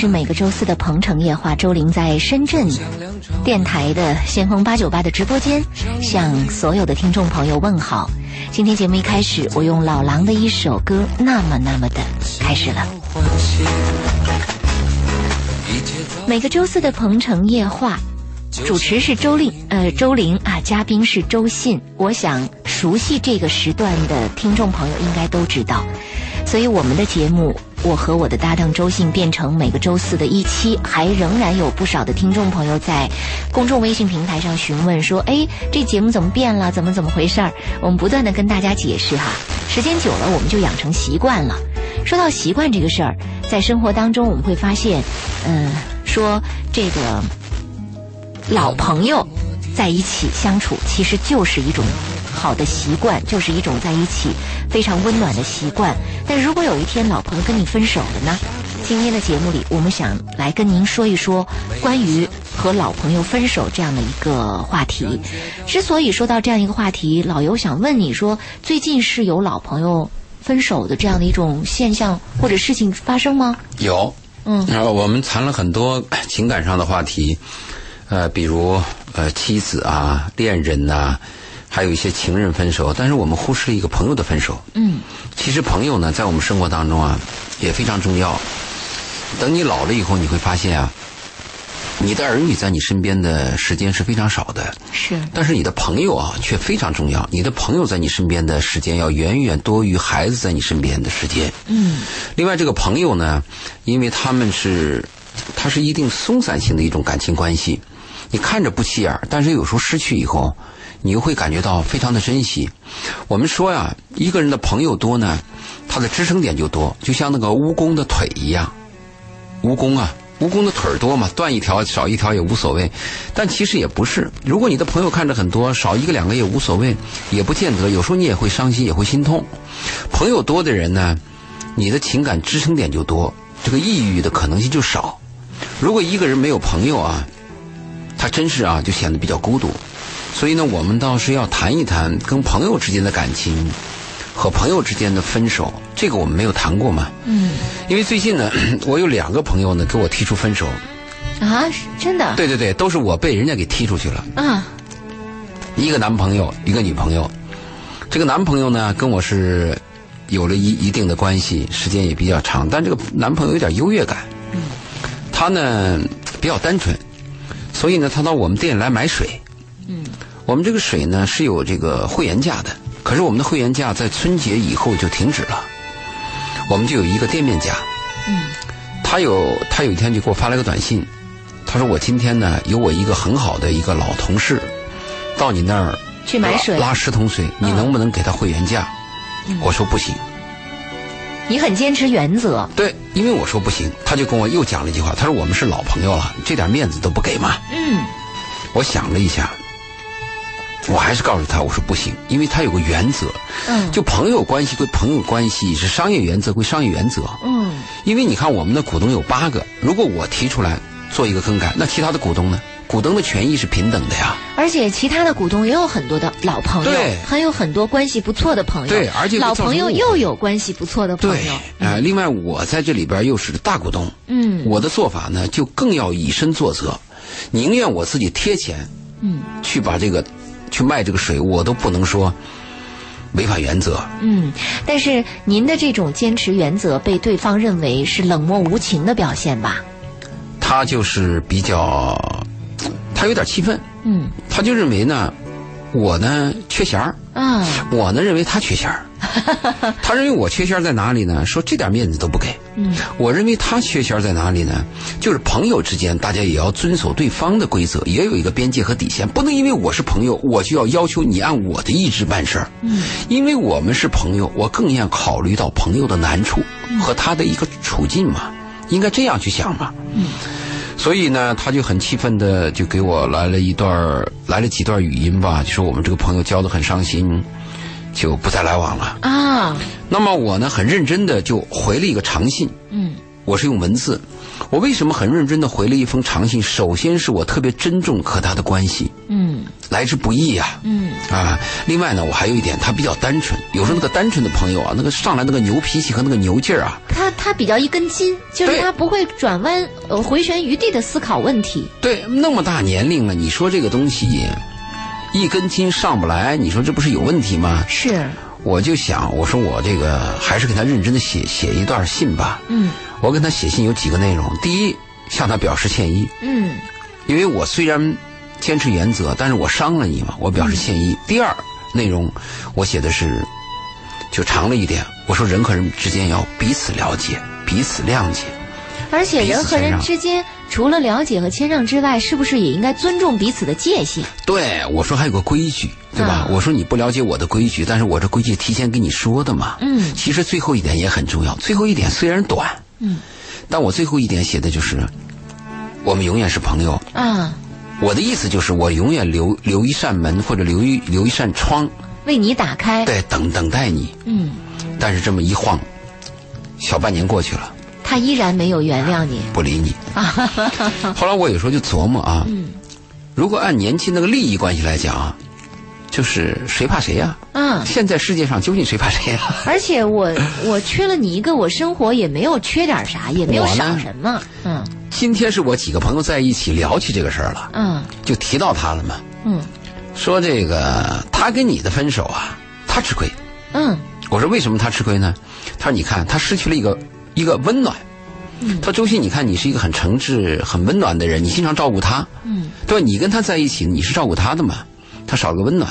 是每个周四的《鹏城夜话》，周玲在深圳电台的先锋八九八的直播间，向所有的听众朋友问好。今天节目一开始，我用老狼的一首歌《那么那么的》开始了。每个周四的《鹏城夜话》，主持是周令，呃，周玲啊，嘉宾是周信。我想熟悉这个时段的听众朋友应该都知道，所以我们的节目。我和我的搭档周信变成每个周四的一期，还仍然有不少的听众朋友在公众微信平台上询问说：“哎，这节目怎么变了？怎么怎么回事儿？”我们不断的跟大家解释哈，时间久了我们就养成习惯了。说到习惯这个事儿，在生活当中我们会发现，嗯，说这个老朋友在一起相处，其实就是一种。好的习惯就是一种在一起非常温暖的习惯。但如果有一天老朋友跟你分手了呢？今天的节目里，我们想来跟您说一说关于和老朋友分手这样的一个话题。之所以说到这样一个话题，老尤想问你说，最近是有老朋友分手的这样的一种现象或者事情发生吗？有，嗯，然后我们谈了很多情感上的话题，呃，比如呃妻子啊、恋人呐。还有一些情人分手，但是我们忽视了一个朋友的分手。嗯，其实朋友呢，在我们生活当中啊，也非常重要。等你老了以后，你会发现啊，你的儿女在你身边的时间是非常少的。是。但是你的朋友啊，却非常重要。你的朋友在你身边的时间要远远多于孩子在你身边的时间。嗯。另外，这个朋友呢，因为他们是，他是一定松散性的一种感情关系。你看着不起眼，但是有时候失去以后。你又会感觉到非常的珍惜。我们说呀，一个人的朋友多呢，他的支撑点就多，就像那个蜈蚣的腿一样。蜈蚣啊，蜈蚣的腿多嘛，断一条少一条也无所谓。但其实也不是，如果你的朋友看着很多，少一个两个也无所谓，也不见得。有时候你也会伤心，也会心痛。朋友多的人呢，你的情感支撑点就多，这个抑郁的可能性就少。如果一个人没有朋友啊，他真是啊，就显得比较孤独。所以呢，我们倒是要谈一谈跟朋友之间的感情和朋友之间的分手，这个我们没有谈过嘛？嗯。因为最近呢，我有两个朋友呢给我提出分手。啊，真的？对对对，都是我被人家给踢出去了。啊。一个男朋友，一个女朋友。这个男朋友呢，跟我是有了一一定的关系，时间也比较长，但这个男朋友有点优越感。嗯。他呢比较单纯，所以呢，他到我们店里来买水。嗯。我们这个水呢是有这个会员价的，可是我们的会员价在春节以后就停止了，我们就有一个店面价。嗯，他有他有一天就给我发了个短信，他说我今天呢有我一个很好的一个老同事，到你那儿去买水拉十桶水，你能不能给他会员价？我说不行。你很坚持原则。对，因为我说不行，他就跟我又讲了一句话，他说我们是老朋友了，这点面子都不给吗？嗯，我想了一下。我还是告诉他，我说不行，因为他有个原则，嗯，就朋友关系归朋友关系，是商业原则归商业原则，嗯，因为你看我们的股东有八个，如果我提出来做一个更改，那其他的股东呢？股东的权益是平等的呀。而且其他的股东也有很多的老朋友，对，还有很多关系不错的朋友，对，而且老朋友又有关系不错的朋友，呃，另外我在这里边又是大股东，嗯，我的做法呢就更要以身作则，宁愿我自己贴钱，嗯，去把这个。去卖这个水，我都不能说违反原则。嗯，但是您的这种坚持原则被对方认为是冷漠无情的表现吧？他就是比较，他有点气愤。嗯，他就认为呢，我呢缺弦儿。啊，我呢认为他缺弦儿。他认为我缺钱在哪里呢？说这点面子都不给。嗯，我认为他缺钱在哪里呢？就是朋友之间，大家也要遵守对方的规则，也有一个边界和底线，不能因为我是朋友，我就要要求你按我的意志办事儿。嗯，因为我们是朋友，我更要考虑到朋友的难处和他的一个处境嘛，应该这样去想嘛。嗯，所以呢，他就很气愤的就给我来了一段来了几段语音吧，就说我们这个朋友交的很伤心。就不再来往了啊。那么我呢，很认真的就回了一个长信。嗯，我是用文字。我为什么很认真的回了一封长信？首先是我特别珍重和他的关系。嗯，来之不易呀。嗯啊，另外呢，我还有一点，他比较单纯。有时候那个单纯的朋友啊，那个上来那个牛脾气和那个牛劲儿啊，他他比较一根筋，就是他不会转弯呃回旋余地的思考问题。对，那么大年龄了，你说这个东西一根筋上不来，你说这不是有问题吗？是，我就想，我说我这个还是给他认真的写写一段信吧。嗯我跟他写信有几个内容，第一，向他表示歉意，嗯因为我虽然坚持原则，但是我伤了你嘛，我表示歉意。第二，内容我写的是就长了一点，我说人和人之间要彼此了解，彼此谅解。而且人和人之间除了了解和谦让之外，是不是也应该尊重彼此的界限？对，我说还有个规矩，对吧？嗯我说你不了解我的规矩，但是我这规矩提前跟你说的嘛。嗯其实最后一点也很重要，最后一点虽然短，嗯，但我最后一点写的就是，我们永远是朋友。啊，我的意思就是，我永远留留一扇门或者留一留一扇窗，为你打开。对，等等待你。嗯，但是这么一晃，小半年过去了，他依然没有原谅你。不理你。后来我有时候就琢磨啊，嗯如果按年轻那个利益关系来讲啊，就是谁怕谁呀、啊，现在世界上究竟谁怕谁呀、而且我 我缺了你一个，我生活也没有缺点啥，也没有少什么。嗯今天是我几个朋友在一起聊起这个事儿了，嗯就提到他了嘛，嗯说这个他跟你的分手啊，他吃亏。嗯我说为什么他吃亏呢？他说你看他失去了一个一个温暖。嗯他说周迅，你看你是一个很诚挚、很温暖的人，你经常照顾他，嗯对吧？你跟他在一起，你是照顾他的嘛？他少了个温暖。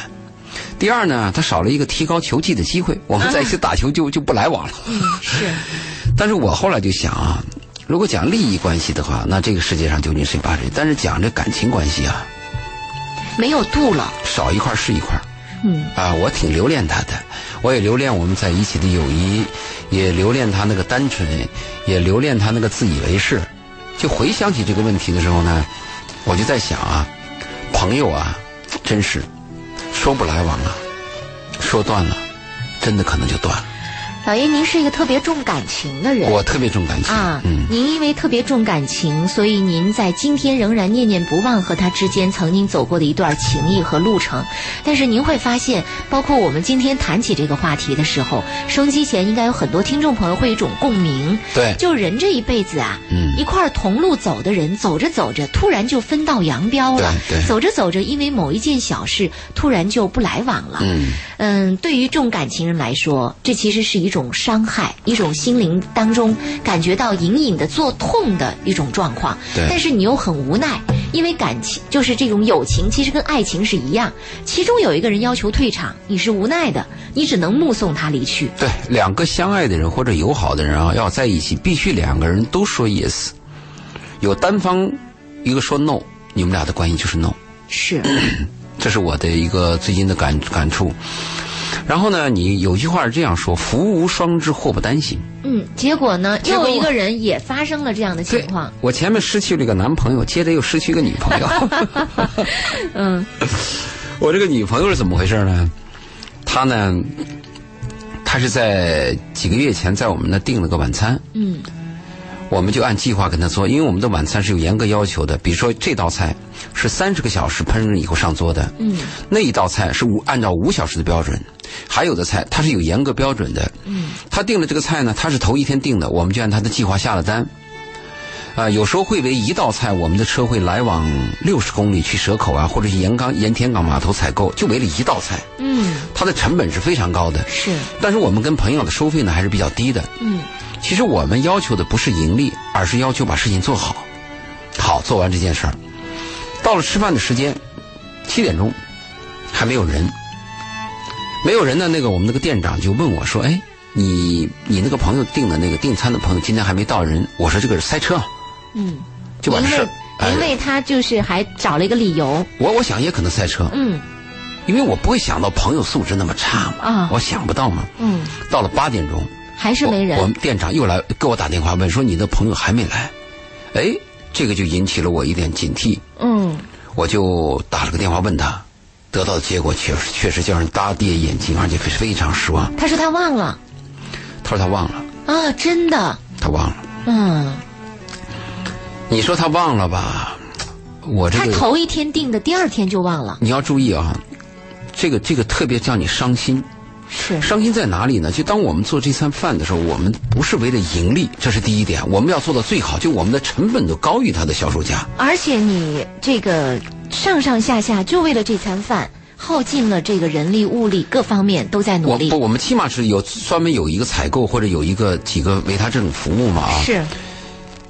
第二呢，他少了一个提高球技的机会，我们在一起打球就就不来往了。嗯，是 但是我后来就想啊，如果讲利益关系的话，那这个世界上究竟谁怕谁？但是讲这感情关系啊，没有度了。少一块是一块。嗯啊，我挺留恋他的，我也留恋我们在一起的友谊，也留恋他那个单纯，也留恋他那个自以为是。就回想起这个问题的时候呢，我就在想啊，朋友啊，真是说不来往啊，说断了，真的可能就断了。老爷，您是一个特别重感情的人。我特别重感情，啊，嗯，您因为特别重感情，所以您在今天仍然念念不忘和他之间曾经走过的一段情谊和路程。但是您会发现，包括我们今天谈起这个话题的时候，收音机前应该有很多听众朋友会有一种共鸣。对，就人这一辈子啊，嗯一块同路走的人，走着走着，突然就分道扬镳了。对对走着走着，因为某一件小事，突然就不来往了。嗯，嗯，对于重感情人来说，这其实是一种伤害，一种心灵当中感觉到隐隐的作痛的一种状况。对但是你又很无奈，因为感情就是这种友情，其实跟爱情是一样，其中有一个人要求退场，你是无奈的，你只能目送他离去。对，两个相爱的人或者友好的人啊，要在一起，必须两个人都说 yes，有单方一个说 no，你们俩的关系就是 no。是，这是我的一个最近的感感触。然后呢，你有句话是这样说：“福无双至，祸不单行。嗯，结果呢，又一个人也发生了这样的”情况。我前面失去了一个男朋友，接着又失去一个女朋友。嗯 我这个女朋友是怎么回事呢？她呢，她是在几个月前在我们那订了个晚餐，嗯我们就按计划跟他做，因为我们的晚餐是有严格要求的。比如说这道菜是三十个小时烹饪以后上桌的，嗯那一道菜是五按照五小时的标准，还有的菜它是有严格标准的。嗯他定了这个菜呢，他是头一天订的，我们就按他的计划下了单。啊、有时候会为一道菜，我们的车会来往六十公里去蛇口啊，或者是盐港盐田港码头采购，就为了一道菜，嗯，它的成本是非常高的。是，但是我们跟朋友的收费呢还是比较低的。嗯其实我们要求的不是盈利，而是要求把事情做好。好，做完这件事儿，到了吃饭的时间，七点钟，还没有人。没有人呢，那个我们那个店长就问我说：“哎，你你那个朋友订的那个订餐的朋友今天还没到人？”我说：“这个是塞车。嗯，”就把这事儿。因为他就是还找了一个理由。我我想也可能塞车，嗯因为我不会想到朋友素质那么差嘛，啊我想不到嘛。嗯，到了八点钟，还是没人。我。我们店长又来给我打电话问说你的朋友还没来，哎，这个就引起了我一点警惕，嗯我就打了个电话问他，得到的结果确实确实叫人大跌眼镜，而且非非常失望。他说他忘了他说他忘了，啊，真的。他忘了。嗯，你说他忘了吧？我这个他头一天订的，第二天就忘了。你要注意啊，这个这个特别叫你伤心。是伤心在哪里呢？就当我们做这餐饭的时候，我们不是为了盈利，这是第一点，我们要做到最好，就我们的成本都高于他的销售价。而且你这个上上下下就为了这餐饭，耗尽了这个人力物力各方面都在努力。我不，我们起码是有专门有一个采购或者有一个几个为他这种服务嘛啊。是，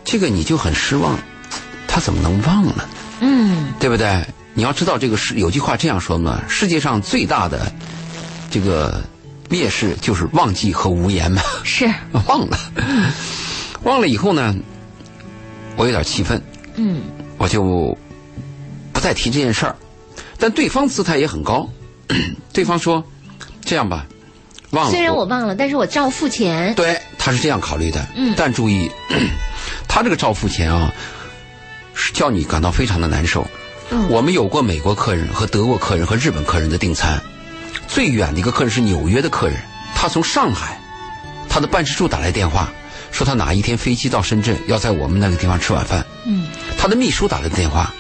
这个你就很失望，他怎么能忘了呢？嗯，对不对？你要知道这个是有句话这样说嘛，世界上最大的这个蔑视就是忘记和无言嘛。是，忘了，忘了以后呢，我有点气愤，嗯，我就不再提这件事儿。但对方姿态也很高，对方说：“这样吧，忘了。”虽然我忘了，但是我照付钱。对，他是这样考虑的。嗯但注意，他这个照付钱啊，是叫你感到非常的难受。嗯我们有过美国客人和德国客人和日本客人的订餐，最远的一个客人是纽约的客人，他从上海，他的办事处打来电话，说他哪一天飞机到深圳，要在我们那个地方吃晚饭。嗯，他的秘书打来电话，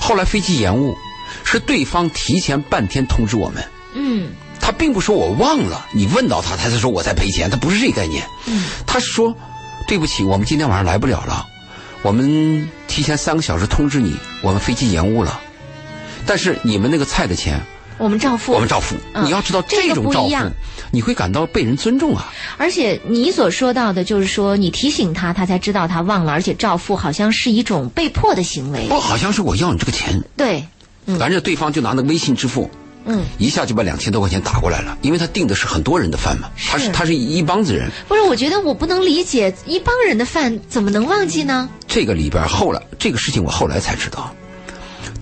后来飞机延误，是对方提前半天通知我们。嗯，他并不说我忘了，你问到他，他才说我在赔钱，他不是这个概念。嗯，他是说，对不起，我们今天晚上来不了了，我们提前三个小时通知你，我们飞机延误了，但是你们那个菜的钱我们照付。我们照付。嗯你要知道这种照付不一样，你会感到被人尊重啊。而且你所说到的，就是说你提醒他，他才知道他忘了，而且照付好像是一种被迫的行为。不，好像是我要你这个钱，对，反正对方就拿那个微信支付。嗯，一下就把两千多块钱打过来了，因为他订的是很多人的饭嘛，他是是他是一帮子人，不是，我觉得我不能理解一帮人的饭怎么能忘记呢？这个里边后来这个事情我后来才知道，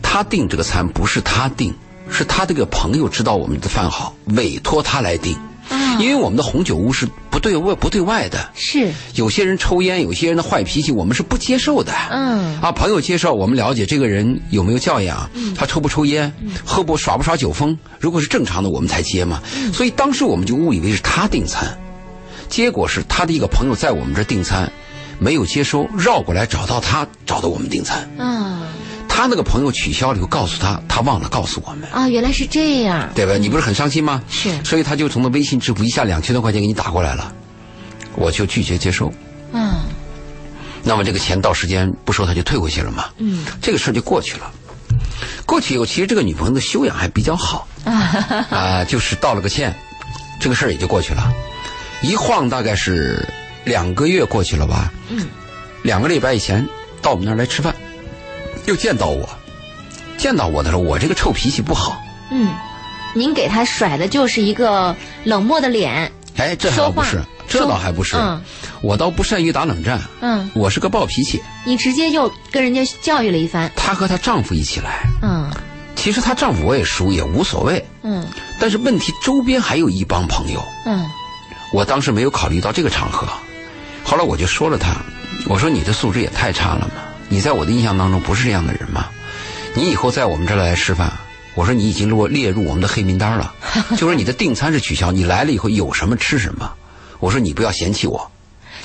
他订这个餐不是他订，是他这个朋友知道我们的饭好，委托他来订。啊，因为我们的红酒屋是不对外不对外的，是，有些人抽烟，有些人的坏脾气，我们是不接受的。嗯啊，朋友介绍我们了解这个人有没有教养，他抽不抽烟，喝不耍不耍酒疯，如果是正常的，我们才接嘛。所以当时我们就误以为是他订餐，结果是他的一个朋友在我们这订餐，没有接收，绕过来找到他，找到我们订餐。啊他那个朋友取消了以后，告诉他他忘了告诉我们，啊，原来是这样。对吧？你不是很伤心吗？是所以他就从那微信支付一下两千多块钱给你打过来了，我就拒绝接收。嗯那么这个钱到时间不收，他就退回去了嘛。嗯这个事儿就过去了。过去以后，其实这个女朋友的修养还比较好 啊、就是道了个歉，这个事儿也就过去了。一晃大概是两个月过去了吧，嗯两个礼拜以前到我们那儿来吃饭，又见到我，见到我的时候，我这个臭脾气不好，嗯，您给他甩的就是一个冷漠的脸。哎，这还不是，这倒还不是，嗯我倒不善于打冷战，嗯，我是个暴脾气。你直接就跟人家教育了一番。她和她丈夫一起来，嗯其实她丈夫我也熟，也无所谓。嗯但是问题周边还有一帮朋友，嗯我当时没有考虑到这个场合。后来我就说了他，我说你的素质也太差了嘛，你在我的印象当中不是这样的人吗，你以后在我们这儿来吃饭，我说你已经落列入我们的黑名单了，就说你的订餐是取消，你来了以后有什么吃什么，我说你不要嫌弃我，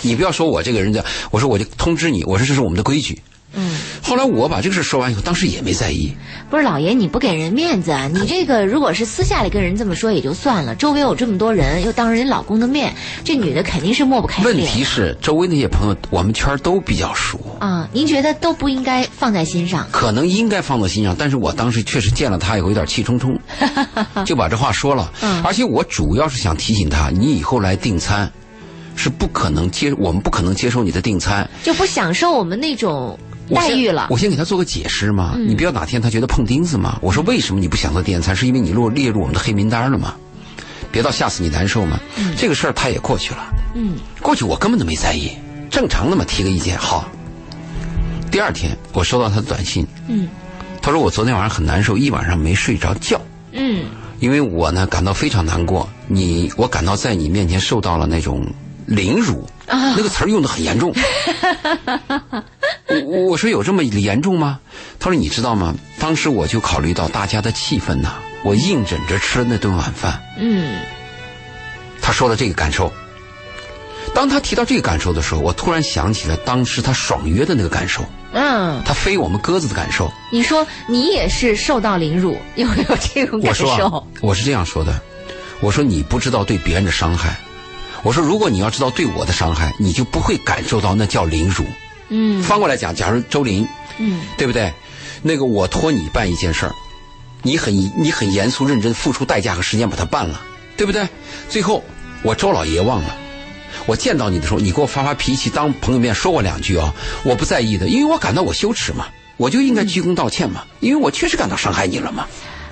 你不要说我这个人的，我说我就通知你，我说这是我们的规矩。嗯，后来我把这个事说完以后，当时也没在意，不是老爷，你不给人面子啊！你这个如果是私下里跟人这么说也就算了，周围有这么多人，又当着人老公的面，这女的肯定是抹不开问。题是周围那些朋友，我们圈都比较熟。啊，您觉得都不应该放在心上？可能应该放在心上，但是我当时确实见了他以后有点气冲冲，就把这话说了。嗯而且我主要是想提醒他，你以后来订餐，是不可能接，我们不可能接受你的订餐就不享受我们那种待遇了。嗯我先给他做个解释嘛，你不要哪天他觉得碰钉子嘛。我说为什么你不享受订餐，是因为你落列入我们的黑名单了嘛？别到吓死你难受嘛。这个事儿他也过去了，嗯过去我根本都没在意，正常的嘛，提个意见好。第二天我收到他的短信，嗯他说我昨天晚上很难受，一晚上没睡着觉，嗯因为我呢感到非常难过。你，我感到在你面前受到了那种凌辱，啊那个词儿用的很严重。我我说有这么严重吗？他说你知道吗？当时我就考虑到大家的气氛呐、我硬忍着吃了那顿晚饭。嗯他说了这个感受。当他提到这个感受的时候，我突然想起了当时他爽约的那个感受，嗯，他飞我们鸽子的感受。你说你也是受到凌辱，有没有这种感受？我说啊，我是这样说的，我说你不知道对别人的伤害。我说如果你要知道对我的伤害，你就不会感受到那叫凌辱。嗯翻过来讲，假如周林，嗯对不对？那个我托你办一件事儿，你很你很严肃认真，付出代价和时间把它办了，对不对？最后我周老爷忘了，我见到你的时候，你给我发发脾气，当朋友面说我两句啊、我不在意的，因为我感到我羞耻嘛，我就应该鞠躬道歉嘛，因为我确实感到伤害你了嘛。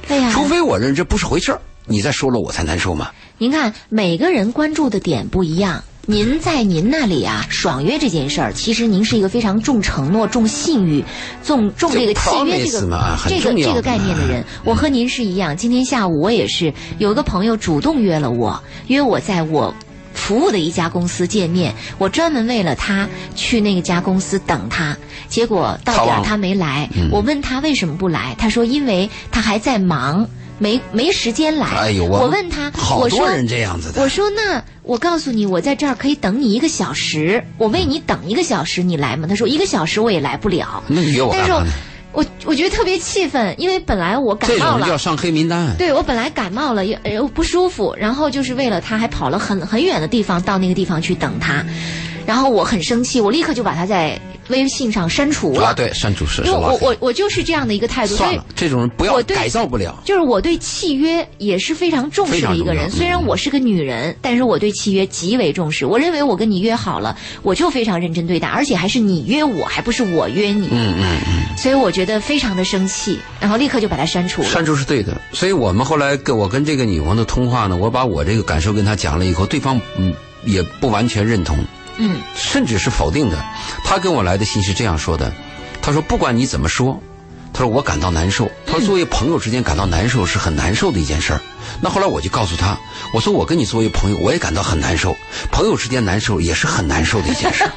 对呀、除非我认这不是回事儿，你再说了我才难受嘛。您看，每个人关注的点不一样。您在您那里啊，爽约这件事儿，其实您是一个非常重承诺、重信誉、重重这个契约这个这个这个概念的人。我和您是一样，今天下午我也是有个朋友主动约了我，约我在我。服务的一家公司见面，我专门为了他去那个家公司等他，结果到点儿他没来。我问他为什么不来，他说因为他还在忙，没没时间来。哎呦我我问他，好我说多人这样子的我说那我告诉你，我在这儿可以等你一个小时，我为你等一个小时，你来吗？他说一个小时我也来不了。那你约我但是我干嘛？我我觉得特别气愤，因为本来我感冒了。种就要上黑名单。对我本来感冒了，又又不舒服，然后就是为了他，还跑了很很远的地方到那个地方去等他，然后我很生气，我立刻就把他在微信上删除了。啊，对，删除是因为我我我就是这样的一个态度，所以算了，这种人不要我改造不了。就是我对契约也是非常重视的一个人。虽然我是个女人，但是我对契约极为重视。我认为我跟你约好了，我就非常认真对待，而且还是你约我，还不是我约你。嗯嗯嗯，所以我觉得非常的生气，然后立刻就把它删除了。删除是对的。所以我们后来跟我跟这个女朋友的通话呢，我把我这个感受跟她讲了以后，对方嗯。也不完全认同，嗯甚至是否定的。他跟我来的信是这样说的：他说不管你怎么说，他说我感到难受。他说作为朋友之间感到难受是很难受的一件事儿。那后来我就告诉他，我说我跟你作为朋友，我也感到很难受，朋友之间难受也是很难受的一件事儿。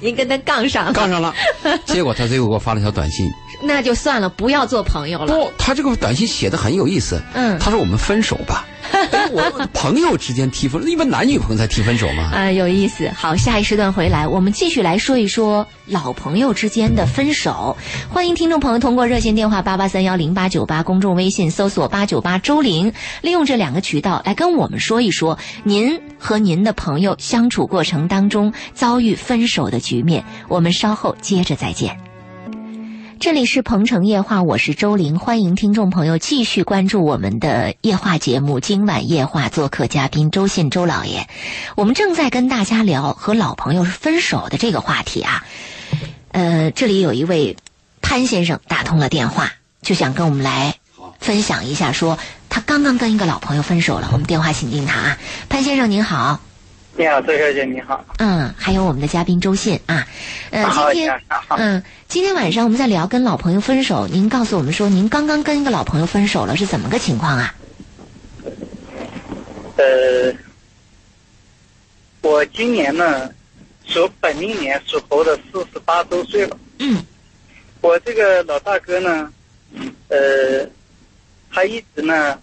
您跟他杠上了，杠上了，结果他最后给我发了条短信，那就算了，不要做朋友了。不，他这个短信写的很有意思。嗯他说我们分手吧。哎我朋友之间提分，一般男女朋友才提分手吗。啊、有意思。好，下一时段回来，我们继续来说一说老朋友之间的分手。欢迎听众朋友通过热线电话八八三幺零八九八，公众微信搜索八九八周玲，利用这两个渠道来跟我们说一说您和您的朋友相处过程当中遭遇分手的局面。我们稍后接着再见。这里是鹏城夜话，我是周玲，欢迎听众朋友继续关注我们的夜话节目。今晚夜话做客嘉宾周信周老爷，我们正在跟大家聊和老朋友分手的这个话题啊。呃，这里有一位潘先生打通了电话，就想跟我们来分享一下说，他刚刚跟一个老朋友分手了。我们电话请进他啊，潘先生您好。你好，周小姐，你好。嗯，还有我们的嘉宾周信啊，呃，今天嗯，今天晚上我们在聊跟老朋友分手，您告诉我们说您刚刚跟一个老朋友分手了，是怎么个情况啊？呃，我今年呢，属本命年属猴的，四十八周岁了。嗯我这个老大哥呢，呃，他一直呢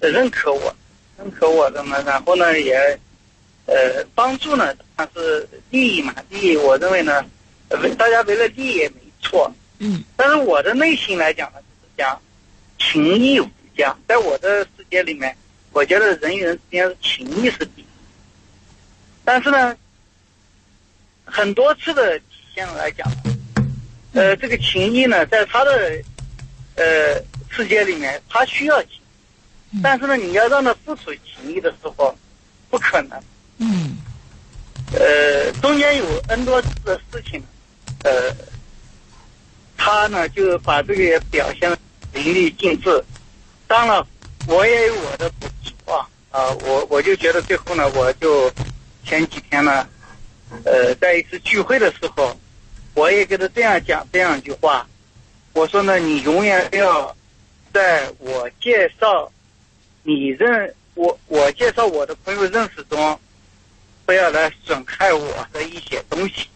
呃认可我，认可我的嘛，然后呢也呃帮助呢，它是利益嘛，利益，我认为呢，大家为了利益也没错。嗯但是我的内心来讲呢，就是讲情义无价，在我的世界里面，我觉得人与人之间是情义是第一。但是呢，很多次的体现来讲，呃，这个情义呢，在他的呃世界里面，他需要情，但是呢，你要让他付出情义的时候，不可能。嗯呃，中间有 N 多次的事情，呃，他呢就把这个也表现得淋漓尽致。当然，我也有我的不足啊啊，我我就觉得最后呢，我就前几天呢，呃，在一次聚会的时候，我也跟他这样讲这样一句话，我说呢，你永远不要在我介绍你认我我介绍我的朋友认识中。不要来损害我的一些东西。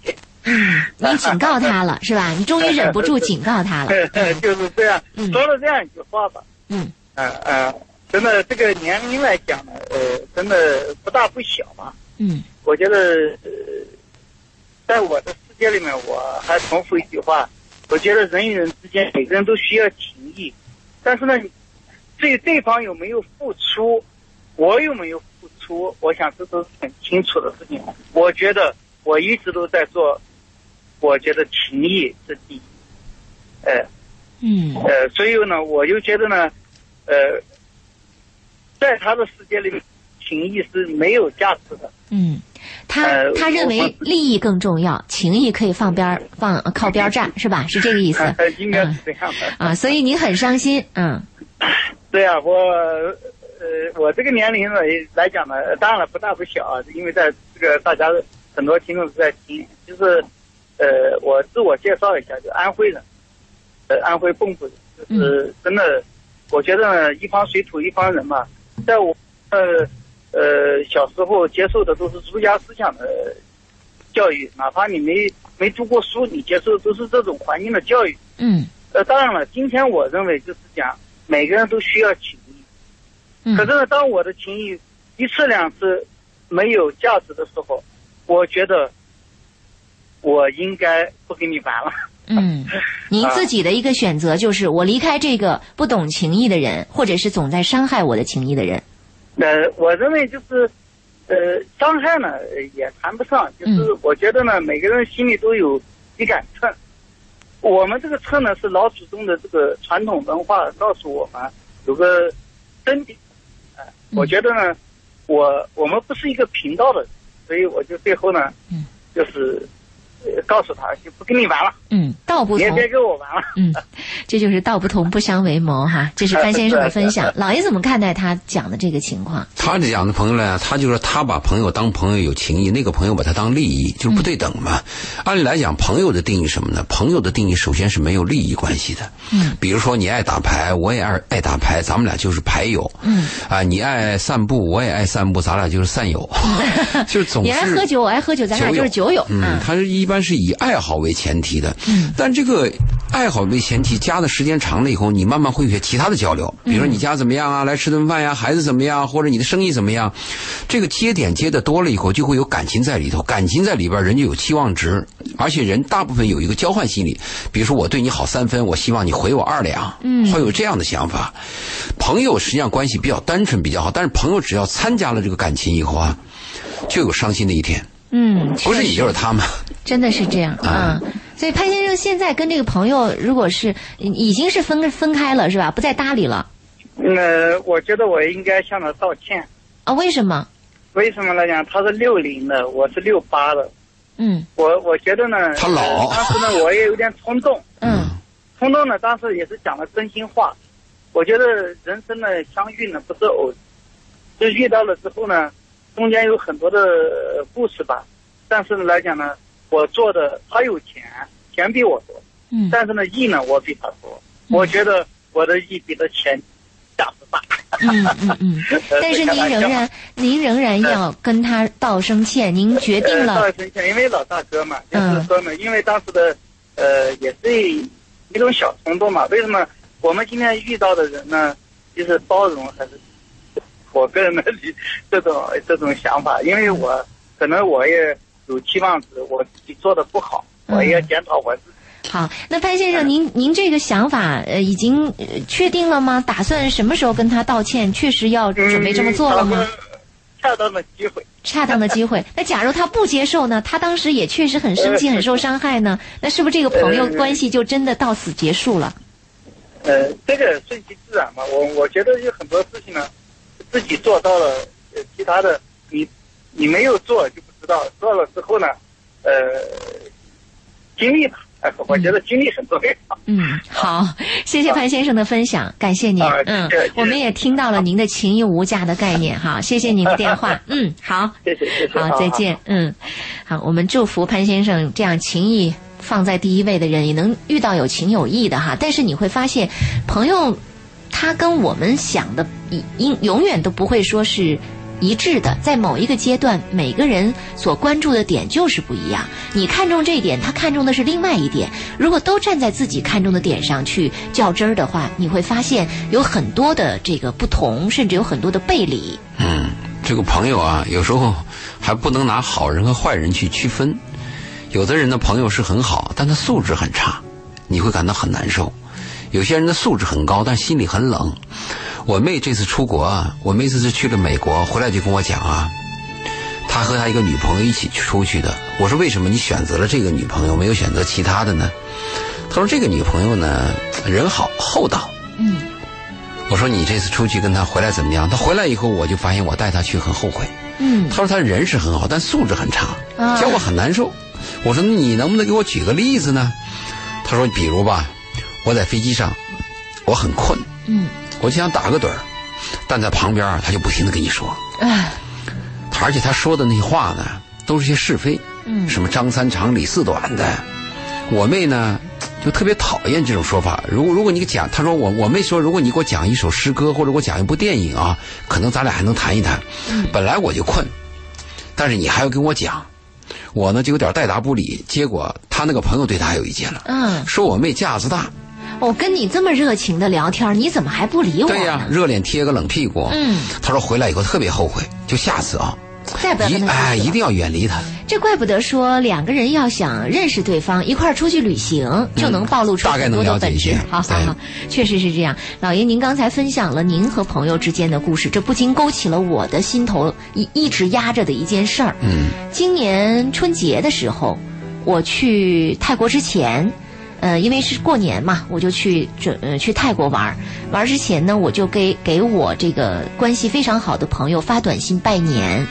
嗯，你警告他了是吧？你终于忍不住 警告他了。嗯 就是这样嗯说了这样一句话吧。嗯嗯嗯，真的这个年龄来讲呢，呃，真的不大不小嘛。嗯我觉得，呃，在我的世界里面，我还重复一句话，我觉得人与人之间，每个人都需要情谊，但是呢，至于对方有没有付出，我有没有付出，我想这都是很清楚的事情。我觉得我一直都在做，我觉得情谊是第一，呃，嗯呃，所以呢，我就觉得呢，呃，在他的世界里面，情谊是没有价值的。嗯，他呃他认为利益更重要，情谊可以放边儿放靠边儿站，是吧？是这个意思呃 应该是嗯这样的。啊，所以你很伤心，嗯 对啊，我呃，我这个年龄呢来讲呢，当然了不大不小啊，因为在这个大家很多听众都在听，就是呃，我自我介绍一下，就安徽人，呃，安徽蚌埠人，就是真的，我觉得呢，一方水土一方人嘛，在我呃呃小时候接受的都是儒家思想的教育，哪怕你没没读过书，你接受的都是这种环境的教育。嗯呃，当然了，今天我认为就是讲每个人都需要情谊，嗯可是呢，当我的情谊一次两次没有价值的时候，我觉得我应该不跟你玩了。嗯，您自己的一个选择就是我离开这个不懂情义的人，或者是总在伤害我的情谊的人。呃，我认为就是，呃，伤害呢呃也谈不上，就是嗯我觉得呢，每个人心里都有一杆秤。我们这个秤呢，是老祖宗的这个传统文化告诉我们有个真谛。呃，我觉得呢，我我们不是一个频道的，所以我就最后呢，嗯。就是、呃、告诉他就不跟你玩了，嗯，道不同你也，别跟我玩了。嗯，这就是道不同不相为谋哈。这是潘先生的分享。老爷怎么看待他讲的这个情况？他这样的朋友呢，他就说他把朋友当朋友有情谊，那个朋友把他当利益，就是不对等嘛。按理来讲，朋友的定义是什么呢？朋友的定义首先是没有利益关系的。嗯，比如说你爱打牌，我也爱爱打牌，咱们俩就是牌友。嗯，啊，你爱散步，我也爱散步，咱俩就是散友。就是总你爱喝酒，我爱喝酒，咱俩就是酒友。嗯，嗯他是一般是以爱好为前提的。嗯，但这个爱好为前提，加的时间长了以后，你慢慢会有些其他的交流，比如说你家怎么样啊，来吃顿饭呀，孩子怎么样，或者你的生意怎么样，这个接点接的多了以后，就会有感情在里头，感情在里边，人就有期望值，而且人大部分有一个交换心理，比如说我对你好三分，我希望你回我二两，嗯。会有这样的想法。朋友实际上关系比较单纯比较好，但是朋友只要参加了这个感情以后啊，就有伤心的一天，嗯，不是你就是他们。真的是这样啊。所以潘先生现在跟这个朋友，如果是已经是分分开了，是吧？不再搭理了呃，我觉得我应该向他道歉。啊？为什么？为什么来讲？他是六零的，我是六八的。嗯我我觉得呢，他老呃当时呢，我也有点冲动，嗯冲动呢，当时也是讲了真心话。我觉得人生的相遇呢不是偶，就遇到了之后呢，中间有很多的呃故事吧。但是呢来讲呢，我做的他有钱，钱比我多，嗯但是呢义呢我比他多。我觉得我的义比他钱价值大。嗯嗯嗯。但是您仍然您仍然要跟他道声歉，您决定呃，了道声歉，因为老大哥嘛，就嗯是说呢，因为当时的呃也是一种小冲动嘛。为什么我们今天遇到的人呢，就是包容还是 我个人的理这种 这种想法？因为我可能我也有期望值，我自己做的不好，嗯我也检讨我自己。好。那潘先生，您您这个想法呃已经呃确定了吗？打算什么时候跟他道歉？确实要准备这么做了吗？嗯？恰当的机会。恰当的机会。那假如他不接受呢？他当时也确实很生气，很受伤害呢。那是不是这个朋友关系就真的到此结束了？呃，这个顺其自然嘛。我我觉得有很多事情呢，自己做到了，呃，其他的你你没有做就不知道，做了之后呢，呃，经历吧。哎，我觉得经历很重要。嗯，好，谢谢潘先生的分享，感谢您啊。嗯我们也听到了您的情义无价的概念，哈，谢谢您的电话。嗯，好，谢谢谢谢。好，再见。嗯，好，我们祝福潘先生这样情谊放在第一位的人，也能遇到有情有义的哈。但是你会发现，朋友他跟我们想的应永远都不会说是。一致的，在某一个阶段，每个人所关注的点就是不一样。你看重这一点，他看重的是另外一点。如果都站在自己看重的点上去较真儿的话，你会发现有很多的这个不同，甚至有很多的背离。嗯，这个朋友啊，有时候还不能拿好人和坏人去区分。有的人的朋友是很好，但他素质很差，你会感到很难受；有些人的素质很高，但心里很冷。我妹这次出国啊，我妹这次去了美国，回来就跟我讲啊，她和她一个女朋友一起出去的。我说为什么你选择了这个女朋友，没有选择其他的呢？她说这个女朋友呢，人好厚道。嗯，我说你这次出去跟她回来怎么样？她回来以后，我就发现我带她去很后悔。嗯她说她人是很好，但素质很差，啊教我很难受。我说那你能不能给我举个例子呢？她说比如吧，我在飞机上，我很困，嗯，我就想打个盹儿，但在旁边儿他就不停的跟你说，哎，而且他说的那些话呢，都是些是非，嗯什么张三长李四短的。我妹呢，就特别讨厌这种说法。如果如果你讲，他说我我妹说，如果你给我讲一首诗歌或者给我讲一部电影啊，可能咱俩还能谈一谈。本来我就困，但是你还要跟我讲，我呢就有点带答不理。结果他那个朋友对他还有意见了，嗯，说我妹架子大，我跟你这么热情的聊天，你怎么还不理我？对呀，热脸贴个冷屁股。嗯，他说回来以后特别后悔，就下次啊，再不要一跟他哎出去了一定要远离他。这怪不得说两个人要想认识对方，一块儿出去旅行，就能暴露出大概能很多的本质了解一些。对好好好，确实是这样。老爷，您刚才分享了您和朋友之间的故事，这不禁勾起了我的心头一一直压着的一件事儿。嗯，今年春节的时候，我去泰国之前，呃，因为是过年嘛，我就去准呃去泰国玩儿。玩儿之前呢，我就给给我这个关系非常好的朋友发短信拜年。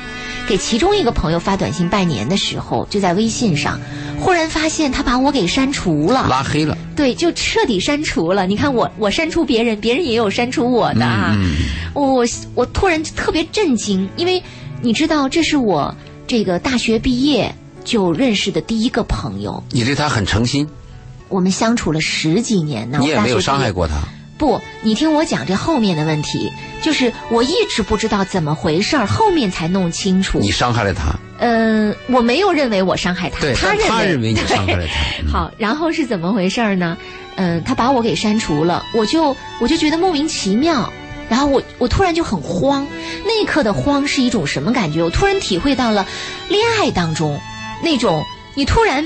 给其中一个朋友发短信拜年的时候，就在微信上，忽然发现他把我给删除了。拉黑了。对，就彻底删除了。你看我，我删除别人，别人也有删除我的啊。嗯我我突然特别震惊，因为你知道，这是我这个大学毕业就认识的第一个朋友，你对他很诚心，我们相处了十几年呢。你也没有伤害过他。不，你听我讲这后面的问题，就是我一直不知道怎么回事儿，后面才弄清楚。你伤害了他，呃，我没有认为我伤害他，对，他认为你伤害了他。嗯好，然后是怎么回事儿呢？嗯、他把我给删除了，我就我就觉得莫名其妙，然后我我突然就很慌，那一刻的慌是一种什么感觉？我突然体会到了恋爱当中那种你突然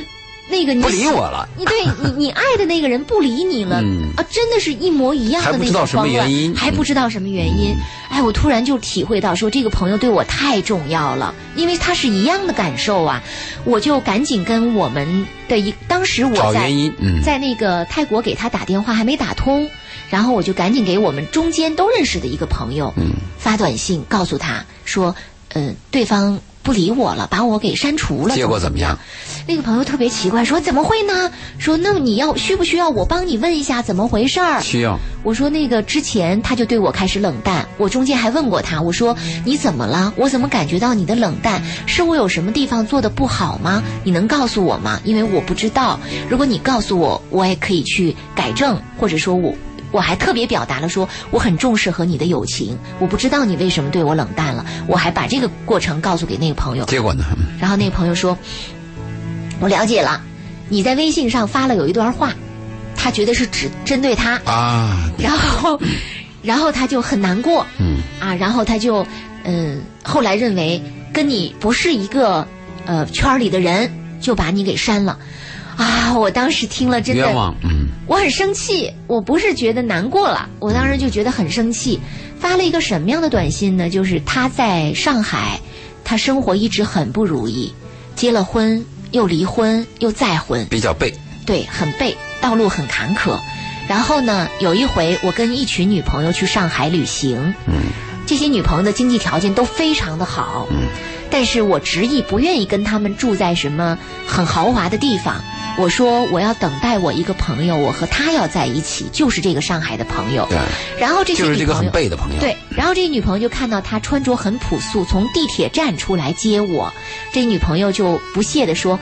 那个你不理我了，你对你你爱的那个人不理你了、嗯。啊，真的是一模一样的那种慌乱还不知道什么原因。哎，我突然就体会到说这个朋友对我太重要了，因为他是一样的感受啊，我就赶紧跟我们的一当时我在在那个泰国给他打电话还没打通，然后我就赶紧给我们中间都认识的一个朋友嗯。发短信告诉他说，呃，对方不理我了，把我给删除了。结果怎么样？那个朋友特别奇怪，说怎么会呢？说那你要需不需要我帮你问一下怎么回事儿？需要。我说那个之前他就对我开始冷淡，我中间还问过他，我说你怎么了？我怎么感觉到你的冷淡？是我有什么地方做的不好吗？你能告诉我吗？因为我不知道，如果你告诉我，我也可以去改正，或者说我。我还特别表达了说我很重视和你的友情，我不知道你为什么对我冷淡了，我还把这个过程告诉给那个朋友，结果呢？嗯然后那个朋友说：“我了解了，你在微信上发了有一段话，他觉得是只针对他，啊，然后，然后他就很难过。嗯，啊，然后他就嗯，后来认为跟你不是一个呃圈儿里的人，就把你给删了。啊，我当时听了真的。嗯，我很生气，我不是觉得难过了，我当时就觉得很生气，发了一个什么样的短信呢？就是他在上海，他生活一直很不如意，结了婚又离婚又再婚，比较背。对，很背，道路很坎坷。然后呢，有一回我跟一群女朋友去上海旅行，嗯这些女朋友的经济条件都非常的好，嗯但是我执意不愿意跟他们住在什么很豪华的地方。我说我要等待我一个朋友，我和他要在一起，就是这个上海的朋友。对，然后这些就是这个很女朋友。对，然后这女朋友就看到他穿着很朴素，从地铁站出来接我，这女朋友就不屑地说：“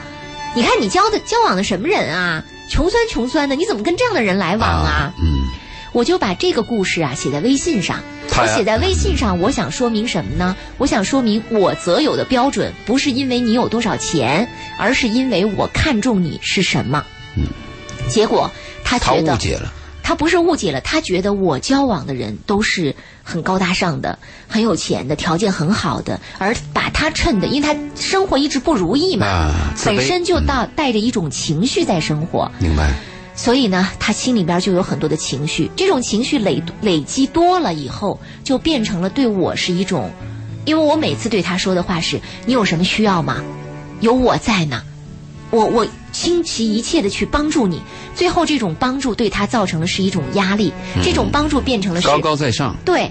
你看你交的交往的什么人啊？穷酸穷酸的，你怎么跟这样的人来往啊？”嗯，我就把这个故事啊写在微信上。我写在微信上，我想说明什么呢？我想说明我择友的标准不是因为你有多少钱，而是因为我看中你是什么。嗯，结果他他觉得误解了。他不是误解了，他觉得我交往的人都是很高大上的、很有钱的、条件很好的，而把他衬的，因为他生活一直不如意嘛，啊本身就带带着一种情绪在生活。明白。所以呢，他心里边就有很多的情绪，这种情绪累累积多了以后，就变成了对我是一种，因为我每次对他说的话是：“你有什么需要吗？有我在呢，我我倾其一切的去帮助你。”最后，这种帮助对他造成的是一种压力，这种帮助变成了是高高在上。对，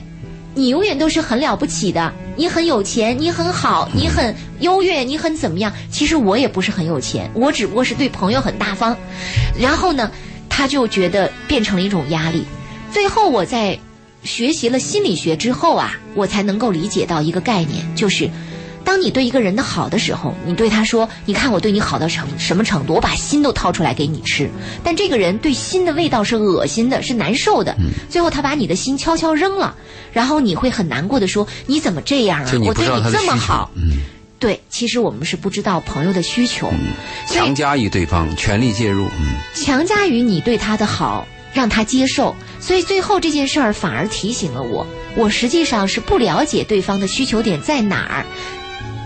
你永远都是很了不起的，你很有钱，你很好，你很优越，你很怎么样？其实我也不是很有钱，我只不过是对朋友很大方。然后呢，他就觉得变成了一种压力。最后，我在学习了心理学之后啊，我才能够理解到一个概念，就是。当你对一个人的好的时候，你对他说：“你看我对你好到成什么程度？我把心都掏出来给你吃。”但这个人对心的味道是恶心的，是难受的。最后他把你的心悄悄扔了，然后你会很难过的说：“你怎么这样啊？我对你这么好。”嗯，对，其实我们是不知道朋友的需求，强加于对方，全力介入，嗯，强加于你对他的好，让他接受。所以最后这件事儿反而提醒了我，我实际上是不了解对方的需求点在哪儿。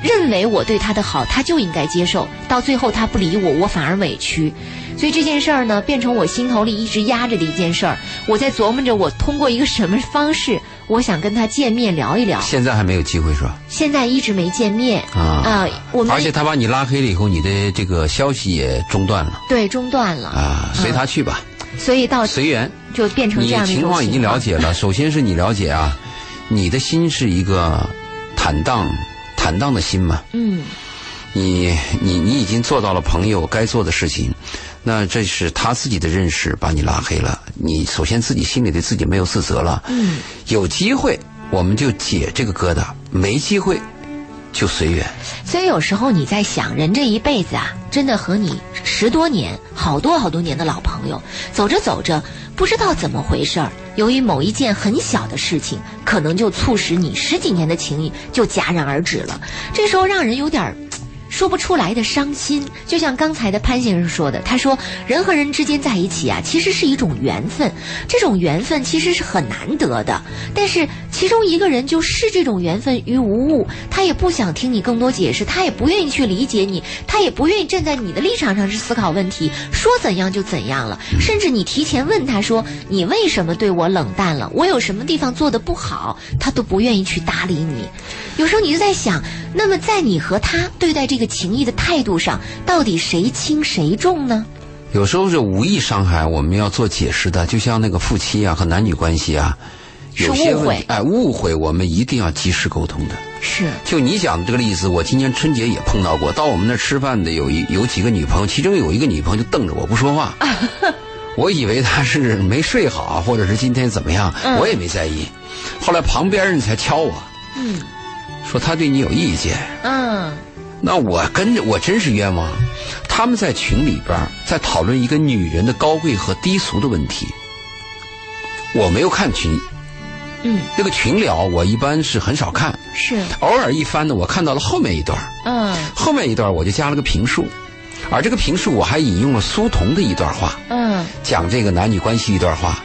认为我对他的好，他就应该接受。到最后他不理我，我反而委屈。所以这件事儿呢，变成我心头里一直压着的一件事儿。我在琢磨着，我通过一个什么方式，我想跟他见面聊一聊。现在还没有机会是吧？现在一直没见面啊啊！我们而且他把你拉黑了以后，你的这个消息也中断了。对，中断了啊，随他去吧。所以到随缘就变成这样的情况已经了解了。首先是你了解啊，你的心是一个坦荡。坦荡的心嘛，嗯，你你你已经做到了朋友该做的事情，那这是他自己的认识把你拉黑了。你首先自己心里对自己没有自责了，嗯，有机会我们就解这个疙瘩，没机会就随缘。所以有时候你在想，人这一辈子啊，真的和你十多年、好多好多年的老朋友，走着走着，不知道怎么回事儿。由于某一件很小的事情，可能就促使你十几年的情谊就戛然而止了。这时候让人有点说不出来的伤心。就像刚才的潘先生说的，他说人和人之间在一起啊，其实是一种缘分，这种缘分其实是很难得的。但是其中一个人就视这种缘分于无物，他也不想听你更多解释，他也不愿意去理解你，他也不愿意站在你的立场上去思考问题，说怎样就怎样了。甚至你提前问他说你为什么对我冷淡了，我有什么地方做的不好，他都不愿意去搭理你。有时候你就在想，那么在你和他对待这个情谊的态度上，到底谁轻谁重呢？有时候是无意伤害，我们要做解释的，就像那个夫妻啊和男女关系啊，有些误会哎误会，我们一定要及时沟通的。是，就你讲的这个例子，我今年春节也碰到过，到我们那儿吃饭的有一有几个女朋友，其中有一个女朋友就瞪着我不说话，我以为她是没睡好，或者是今天怎么样，我也没在意。后来旁边人才敲我，嗯，说他对你有意见，嗯。那我跟着我真是冤枉，他们在群里边在讨论一个女人的高贵和低俗的问题，我没有看群，嗯，那个群聊我一般是很少看，是。偶尔一翻呢，我看到了后面一段，嗯，后面一段我就加了个评述，而这个评述我还引用了苏童的一段话，嗯，讲这个男女关系一段话，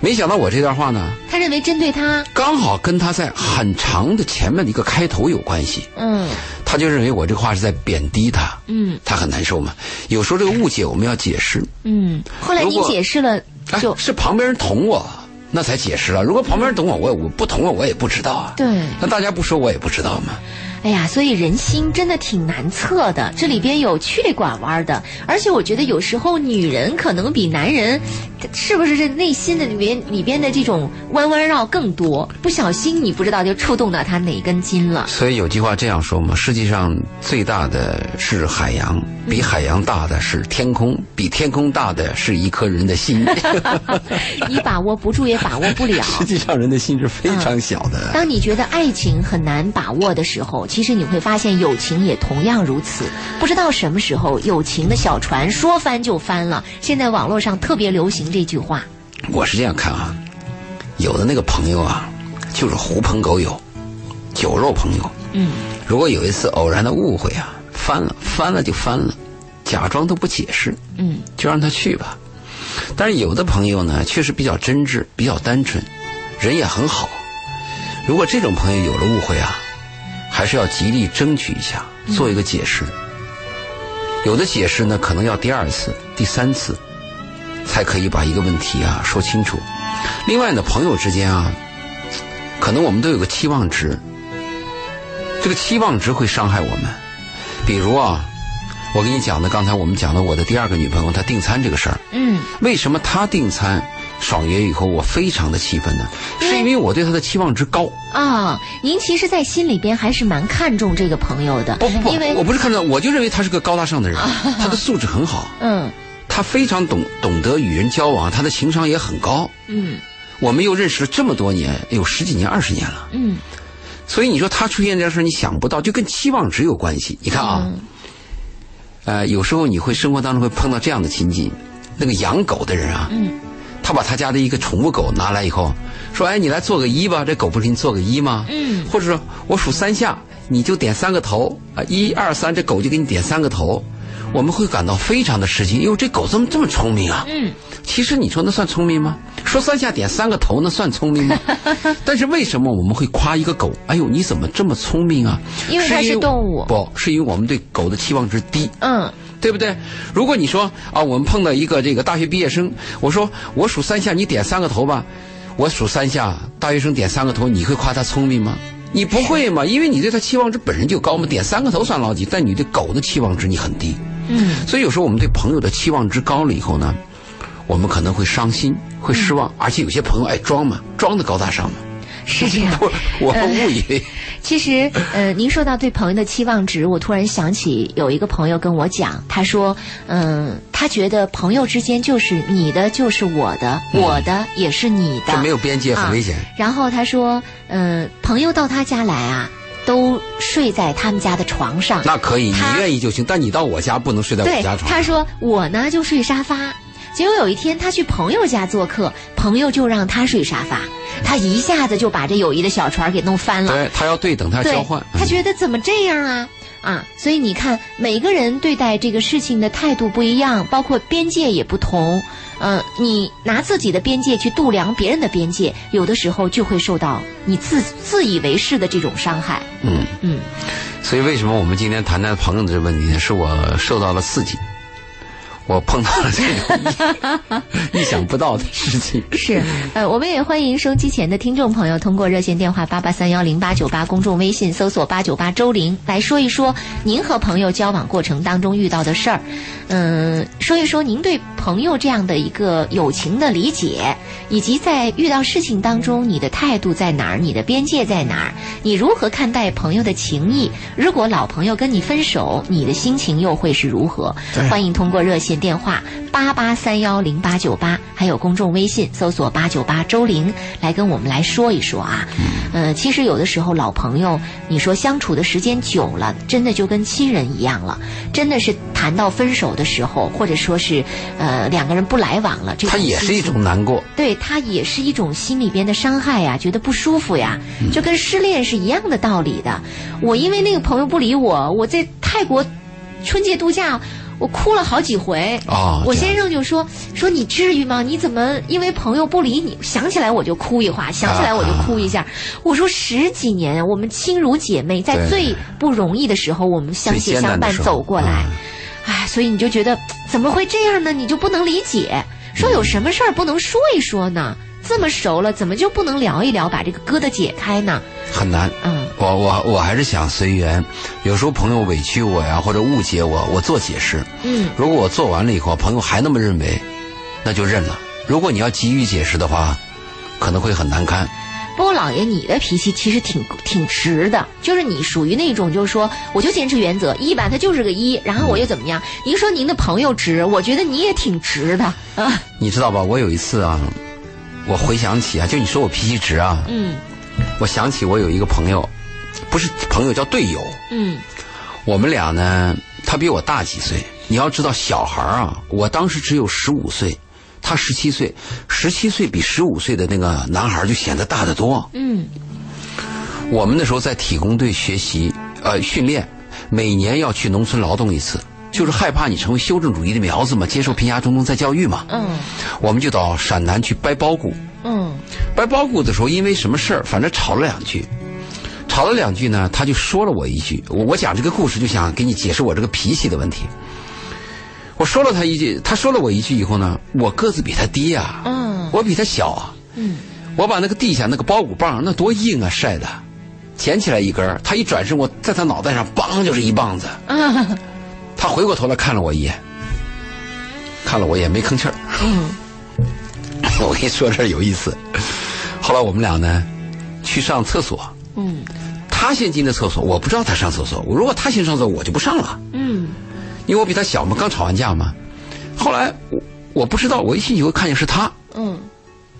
没想到我这段话呢，他认为针对他，刚好跟他在很长的前面的一个开头有关系，嗯。他就认为我这话是在贬低他，嗯，他很难受嘛。有时候这个误解我们要解释，嗯。后来你解释了，就是旁边人捅我，那才解释了。如果旁边人捅我，我我不捅我，我也不知道啊。对，那大家不说我也不知道嘛。哎呀，所以人心真的挺难测的，这里边有曲里拐弯的，而且我觉得有时候女人可能比男人，是不是这内心的里面里边的这种弯弯绕更多，不小心你不知道就触动到他哪根筋了。所以有句话这样说嘛：世界上最大的是海洋，比海洋大的是天空，比天空大的是一颗人的心。你把握不住也把握不了。实际上人的心是非常小的。当你觉得爱情很难把握的时候。其实你会发现，友情也同样如此。不知道什么时候，友情的小船说翻就翻了。现在网络上特别流行这句话。我是这样看啊，有的那个朋友啊，就是狐朋狗友、酒肉朋友。嗯。如果有一次偶然的误会啊，翻了，翻了就翻了，假装都不解释。嗯。就让他去吧。但是有的朋友呢，确实比较真挚、比较单纯，人也很好。如果这种朋友有了误会啊。还是要极力争取一下，做一个解释。有的解释呢，可能要第二次、第三次，才可以把一个问题啊说清楚。另外呢，朋友之间啊，可能我们都有个期望值，这个期望值会伤害我们。比如啊，我跟你讲的，刚才我们讲的我的第二个女朋友她订餐这个事儿，嗯，为什么她订餐爽约以后我非常的气愤呢？是因为我对他的期望值高。啊，您其实，在心里边还是蛮看重这个朋友的，不不不因为，我不是看重，我就认为他是个高大上的人，他的素质很好，嗯他非常懂懂得与人交往，他的情商也很高。嗯我们又认识了这么多年，有十几年、二十年了，嗯所以你说他出现这事，你想不到，就跟期望值有关系。你看啊，嗯呃，有时候你会生活当中会碰到这样的情景，那个养狗的人啊，嗯他把他家的一个宠物狗拿来以后，说：“哎，你来做个揖吧。”这狗不是给你做个揖吗？嗯或者说我数三下，你就点三个头啊，一二三，这狗就给你点三个头。我们会感到非常的吃惊，因为这狗怎么这么聪明啊？嗯，其实你说那算聪明吗？说三下点三个头，那算聪明吗？但是为什么我们会夸一个狗？哎呦，你怎么这么聪明啊？因为它是动物不是因为我们对狗的期望值低。嗯对不对？如果你说啊，我们碰到一个这个大学毕业生，我说我数三下，你点三个头吧。我数三下，大学生点三个头，你会夸他聪明吗？你不会嘛，因为你对他期望值本身就高嘛，点三个头算老几，但你对狗的期望值你很低。嗯所以有时候我们对朋友的期望值高了以后呢，我们可能会伤心，会失望，而且有些朋友爱装嘛，装的高大上嘛。是这样。我我误以为，其实，呃，您说到对朋友的期望值，我突然想起有一个朋友跟我讲，他说，嗯、他觉得朋友之间就是你的就是我的，我的也是你的，这没有边界，很危险。然后他说，嗯、朋友到他家来啊，都睡在他们家的床上。那可以，你愿意就行，但你到我家不能睡在我对家，床。他说我呢就睡沙发。结果有一天他去朋友家做客，朋友就让他睡沙发，他一下子就把这友谊的小船给弄翻了。对他要对等，他交换。，他嗯觉得怎么这样啊？啊，所以你看，每个人对待这个事情的态度不一样，包括边界也不同。呃，你拿自己的边界去度量别人的边界，有的时候就会受到你自自以为是的这种伤害。嗯。嗯，所以为什么我们今天谈谈朋友的这个问题呢？是我受到了刺激，我碰到了这种意意想不到的事情。是，呃，我们也欢迎收机前的听众朋友通过热线电话八八三幺零八九八，公众微信搜索八九八周玲来说一说您和朋友交往过程当中遇到的事儿，嗯、说一说您对朋友这样的一个友情的理解，以及在遇到事情当中你的态度在哪儿，你的边界在哪儿，你如何看待朋友的情谊？如果老朋友跟你分手，你的心情又会是如何？欢迎通过热线电话八八三幺零八九八，还有公众微信搜索八九八周玲来跟我们来说一说啊。呃，其实有的时候老朋友，你说相处的时间久了，真的就跟亲人一样了。真的是谈到分手的时候，或者说是呃两个人不来往了，这也是一种难过。对他也是一种心里边的伤害呀，觉得不舒服呀，就跟失恋是一样的道理的。我因为那个朋友不理我，我在泰国春节度假。我哭了好几回我先生就说说你至于吗？你怎么因为朋友不理你，想起来我就哭一话，想起来我就哭一下。我说十几年，我们亲如姐妹，在最不容易的时候，我们相携相伴走过来。嗯哎，所以你就觉得怎么会这样呢？你就不能理解，说有什么事儿不能说一说呢？这么熟了，怎么就不能聊一聊，把这个疙瘩解开呢？很难。嗯我我我还是想随缘。有时候朋友委屈我呀，或者误解我，我做解释。嗯，如果我做完了以后，朋友还那么认为，那就认了。如果你要急于解释的话，可能会很难堪。不过老爷，你的脾气其实挺挺直的，就是你属于那种，就是说，我就坚持原则，一吧，它就是个一，然后我又怎么样？您说您的朋友直，我觉得你也挺直的啊。你知道吧？我有一次啊，我回想起啊，就你说我脾气直啊，嗯。我想起我有一个朋友，不是朋友叫队友，嗯。我们俩呢，他比我大几岁。你要知道，小孩啊，我当时只有十五岁，他十七岁，十七岁比十五岁的那个男孩就显得大得多。嗯。我们那时候在体工队学习，呃，训练，每年要去农村劳动一次，就是害怕你成为修正主义的苗子嘛，接受贫下中农再教育嘛。嗯。我们就到陕南去掰苞谷，嗯。掰苞谷的时候，因为什么事儿，反正吵了两句，吵了两句呢，他就说了我一句，我我讲这个故事就想给你解释我这个脾气的问题。我说了他一句，他说了我一句以后呢，我个子比他低啊，嗯。我比他小啊，嗯，我把那个地下那个包谷棒那多硬啊，晒的，捡起来一根，他一转身，我在他脑袋上梆就是一棒子。啊，他回过头来看了我一眼，看了我一眼没吭气儿。嗯 我跟你说这有意思。后来我们俩呢去上厕所，嗯他先进的厕所，我不知道他上厕所。我如果他先上厕所，我就不上了，嗯因为我比他小嘛，刚吵完架嘛。后来我我不知道，我一进去我看见是他嗯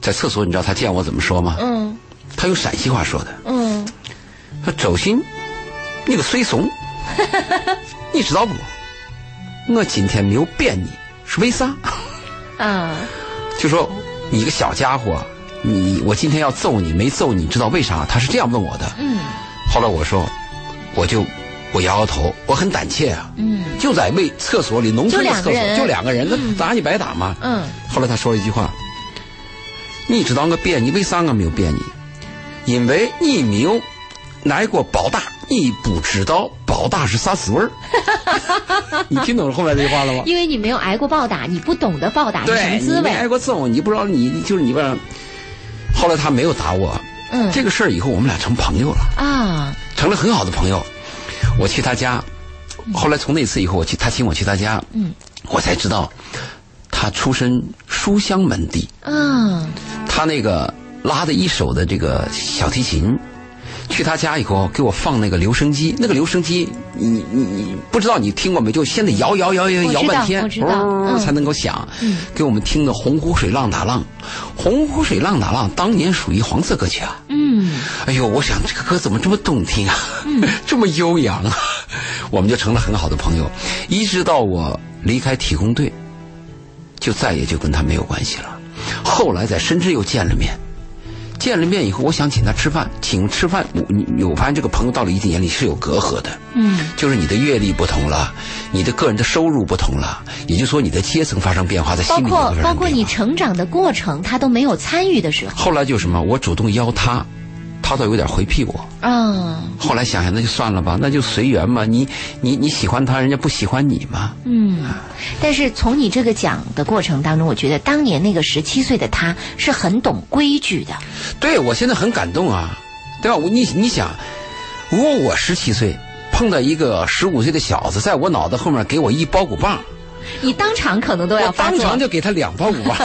在厕所，你知道他见我怎么说吗？嗯他用陕西话说的，嗯，他周鑫，你个水怂，你知道不？我今天没有扁你，是为啥？啊，就说你个小家伙，你我今天要揍你，没揍你，知道为啥？他是这样问我的。嗯后来我说，我就我摇摇头，我很胆怯啊，嗯就在卫厕所里，农村的厕所就两个人那打你白打嘛。嗯后来他说了一句话，你知道我变你，为啥我没有变你？因为你没有挨过暴打，你不知道暴打是啥滋味儿。你听懂了后面这句话了吗？因为你没有挨过暴打，你不懂得暴打是什，么滋你没挨。过揍，你不知道你就是你吧。后来他没有打我，嗯这个事儿以后我们俩成朋友了，啊，成了很好的朋友。我去他家，后来从那次以后，我去他请我去他家，嗯我才知道他出身书香门第，啊，他那个拉的一手的这个小提琴。去他家以后，给我放那个留声机，那个留声机，你你你不知道你听过没？就先得摇摇摇摇摇半天，才能够响。嗯。给我们听的《洪湖水浪打浪》，《洪湖水浪打浪》当年属于黄色歌曲啊。嗯。哎呦，我想这个歌怎么这么动听啊，这么悠扬啊，我们就成了很好的朋友，一直到我离开体工队，就再也就跟他没有关系了。后来在深圳又见了面，见了面以后，我想请他吃饭，请吃饭，我你我发现这个朋友到了一定年龄是有隔阂的，嗯。就是你的阅历不同了，你的个人的收入不同了，也就是说你的阶层发生变化，在包心理包括包括你成长的过程，他都没有参与的时候。后来就什么，我主动邀他，他倒有点回避我。啊，后来想想，那就算了吧，那就随缘嘛。你你你喜欢他，人家不喜欢你嘛。嗯，但是从你这个讲的过程当中，我觉得当年那个十七岁的他是很懂规矩的。对我现在很感动啊，对吧？我你你想，如果我十七岁碰到一个十五岁的小子，在我脑袋后面给我一包谷棒，你当场可能都要发作，当场就给他两包谷棒，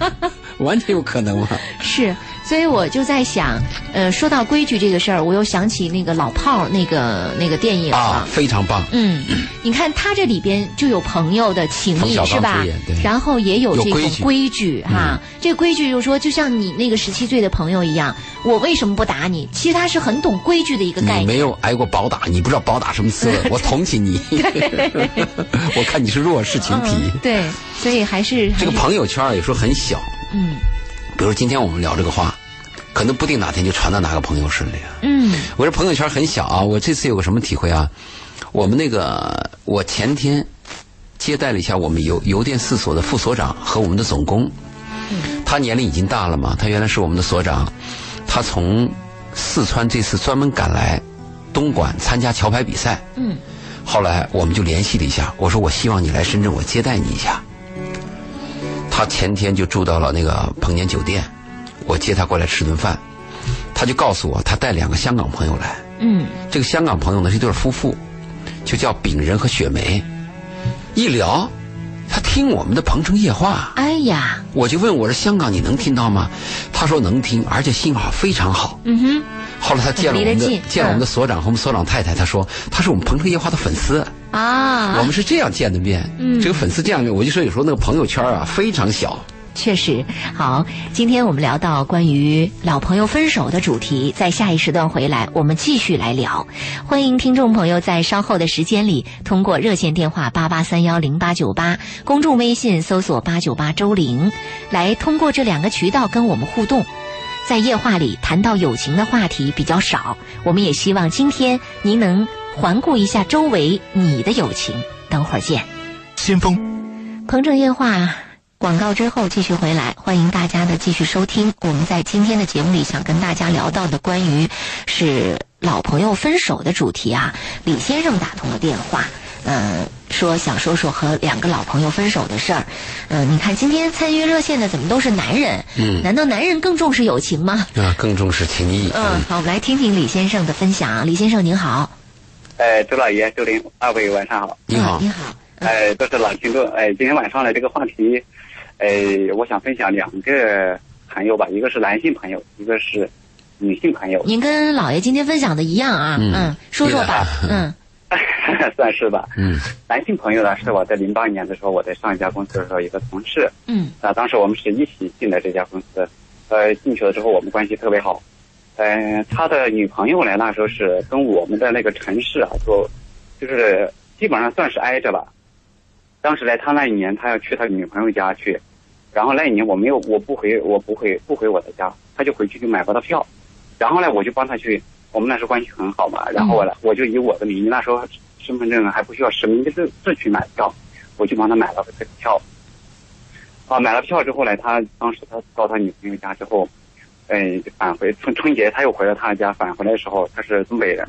完全有可能嘛。是，所以我就在想，呃，说到规矩这个事儿，我又想起那个老炮儿那个那个电影啊，非常棒。嗯，你看他这里边就有朋友的情谊是吧对？然后也有这种规矩哈。这规矩就是说，就像你那个十七岁的朋友一样，我为什么不打你？其实他是很懂规矩的一个概你没。有挨过暴打，你不知道暴打什么滋味。我同情你，我看你是弱势群体。嗯，对，所以还是这个朋友圈啊有时候很小，嗯比如今天我们聊这个话，可能不定哪天就传到哪个朋友手里啊。嗯我这朋友圈很小啊，我这次有个什么体会啊？我们那个，我前天接待了一下我们邮邮电四所的副所长和我们的总工，他年龄已经大了嘛，他原来是我们的所长，他从四川这次专门赶来东莞参加桥牌比赛，嗯后来我们就联系了一下，我说我希望你来深圳，我接待你一下。他前天就住到了那个鹏年酒店，我接他过来吃顿饭，他就告诉我他带两个香港朋友来，嗯这个香港朋友呢是一对夫妇，就叫炳仁和雪梅。一聊，他听我们的《鹏城夜话》，哎呀，我就问我说：“香港你能听到吗？”他说能听，而且信号非常好。嗯哼，后来他见了我们的见了我们的所长和我们所长太太，他说他是我们《鹏城夜话》的粉丝。啊，我们是这样见的面，嗯这个粉丝这样面，我就说有时候那个朋友圈啊非常小。确实好。今天我们聊到关于老朋友分手的主题，在下一时段回来，我们继续来聊。欢迎听众朋友在稍后的时间里，通过热线电话八八三幺零八九八，公众微信搜索八九八周玲，来通过这两个渠道跟我们互动。在夜话里谈到友情的话题比较少，我们也希望今天您能环顾一下周围你的友情。等会儿见。先锋，鹏城夜话广告之后继续回来，欢迎大家的继续收听。我们在今天的节目里想跟大家聊到的关于是老朋友分手的主题啊，李先生打通了电话。呃，说想说说和两个老朋友分手的事儿。嗯，你看今天参与热线的怎么都是男人？嗯难道男人更重视友情吗？啊，更重视情谊。嗯，好，我们来听听李先生的分享。李先生您好，哎，周老爷、周林，二位晚上好。你好嗯，你好，哎，都是老听众。哎，今天晚上的这个话题，哎，我想分享两个朋友吧，一个是男性朋友，一个是女性朋友，您跟老爷今天分享的一样啊，嗯嗯，说说吧，嗯 算是吧。嗯男性朋友呢，是我在零八年的时候，我在上一家公司的时候，一个同事，嗯啊，当时我们是一起进的这家公司，呃，进去了之后我们关系特别好。嗯、他的女朋友呢，那时候是跟我们的那个城市啊，就，就是基本上算是挨着吧。当时呢，他那一年他要去他女朋友家去，然后那一年我没有，我不回，我不回，不回我的家，他就回去就买不到票，然后呢，我就帮他去，我们那时候关系很好嘛，然后我呢，我就以我的名义，那时候身份证还不需要实名制制去买票，我就帮他买了这个票。啊，买了票之后呢，他当时他到他女朋友家之后，嗯，返回春春节他又回到他家，返回来的时候他是东北人，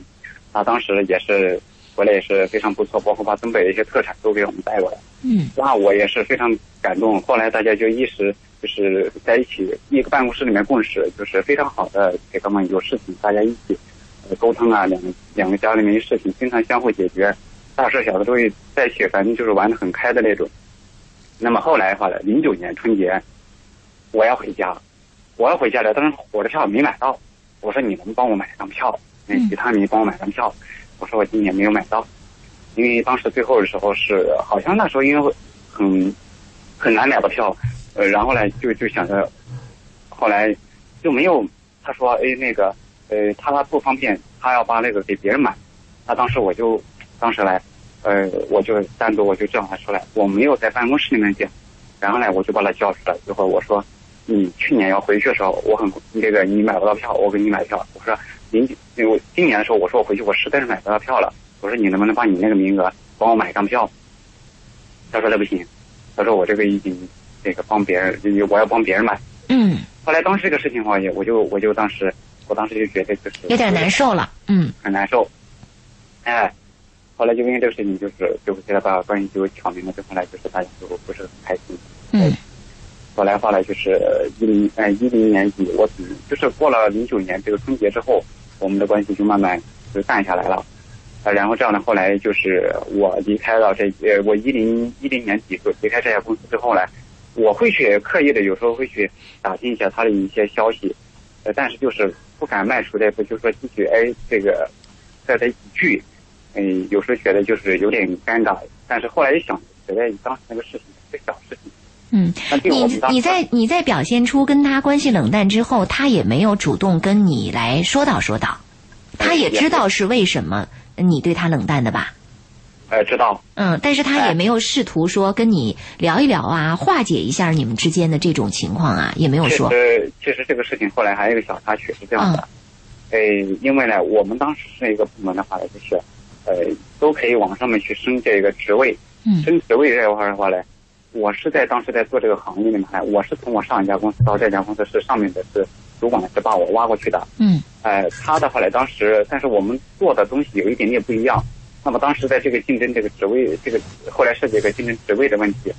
他当时也是回来也是非常不错，包括把东北的一些特产都给我们带过来，嗯那我也是非常感动。后来大家就一时就是在一起一个办公室里面共事，就是非常好的给他们有事情大家一起呃沟通啊，两个两个家里面的事情经常相互解决，大事小事都会在一起，反正就是玩的很开的那种。那么后来的话呢，零九年春节我要回家，我要回家了，但是火车票没买到，我说你能帮我买张票？那嗯其他你帮我买张票，我说我今年没有买到。因为当时最后的时候是好像那时候因为很很难买到票，呃，然后呢就就想着，后来就没有他说哎那个呃他不方便，他要把那个给别人买，那当时我就当时来呃我就单独我就叫他出来，我没有在办公室里面讲，然后呢我就把他叫出来，最后我说你去年要回去的时候，我很那个你买不到票，我给你买票，我说零我今年的时候我说我回去我实在是买不到票了。我说你能不能把你那个名额帮我买一张票？他说那不行，他说我这个已经这个帮别人，我要帮别人买。嗯，后来当时这个事情的话，也我就我就当时我当时就觉得就是有点难，受了，嗯很难受。哎，后来就因为这个事情，就是就给他把关系就挑明了之后呢，就是大家就不是很开心。嗯后来后来就是一零呃一零年底，我只就是过了零九年这个春节之后，我们的关系就慢慢就淡下来了。呃，然后这样呢，后来就是我离开了这呃，我一零一零年底就离开这家公司之后呢，我会去刻意的有时候会去打听一下他的一些消息，呃，但是就是不敢迈出这一步，就说继续哎这个在这一聚，嗯、有时候觉得就是有点尴尬，但是后来一想，觉得当时那个事情是小事情。嗯，你你在你在表现出跟他关系冷淡之后，他也没有主动跟你来说道说道，他也知道是为什么你对他冷淡的吧？哎知道，嗯，但是他也哎。没有试图说跟你聊一聊啊，化解一下你们之间的这种情况啊，也没有其说。实其实这个事情后来还有一个小插曲是这样的，呃，因为呢，我们当时是一个部门的话呢，就是呃都可以往上面去升这个职位，嗯。升职位这块的话呢，我是在当时在做这个行业里面呢，我是从我上一家公司到这家公司是上面的是主管是把我挖过去的，嗯呃，他的话呢，当时但是我们做的东西有一点点不一样。那么当时在这个竞争这个职位，这个后来涉及一个竞争职位的问题，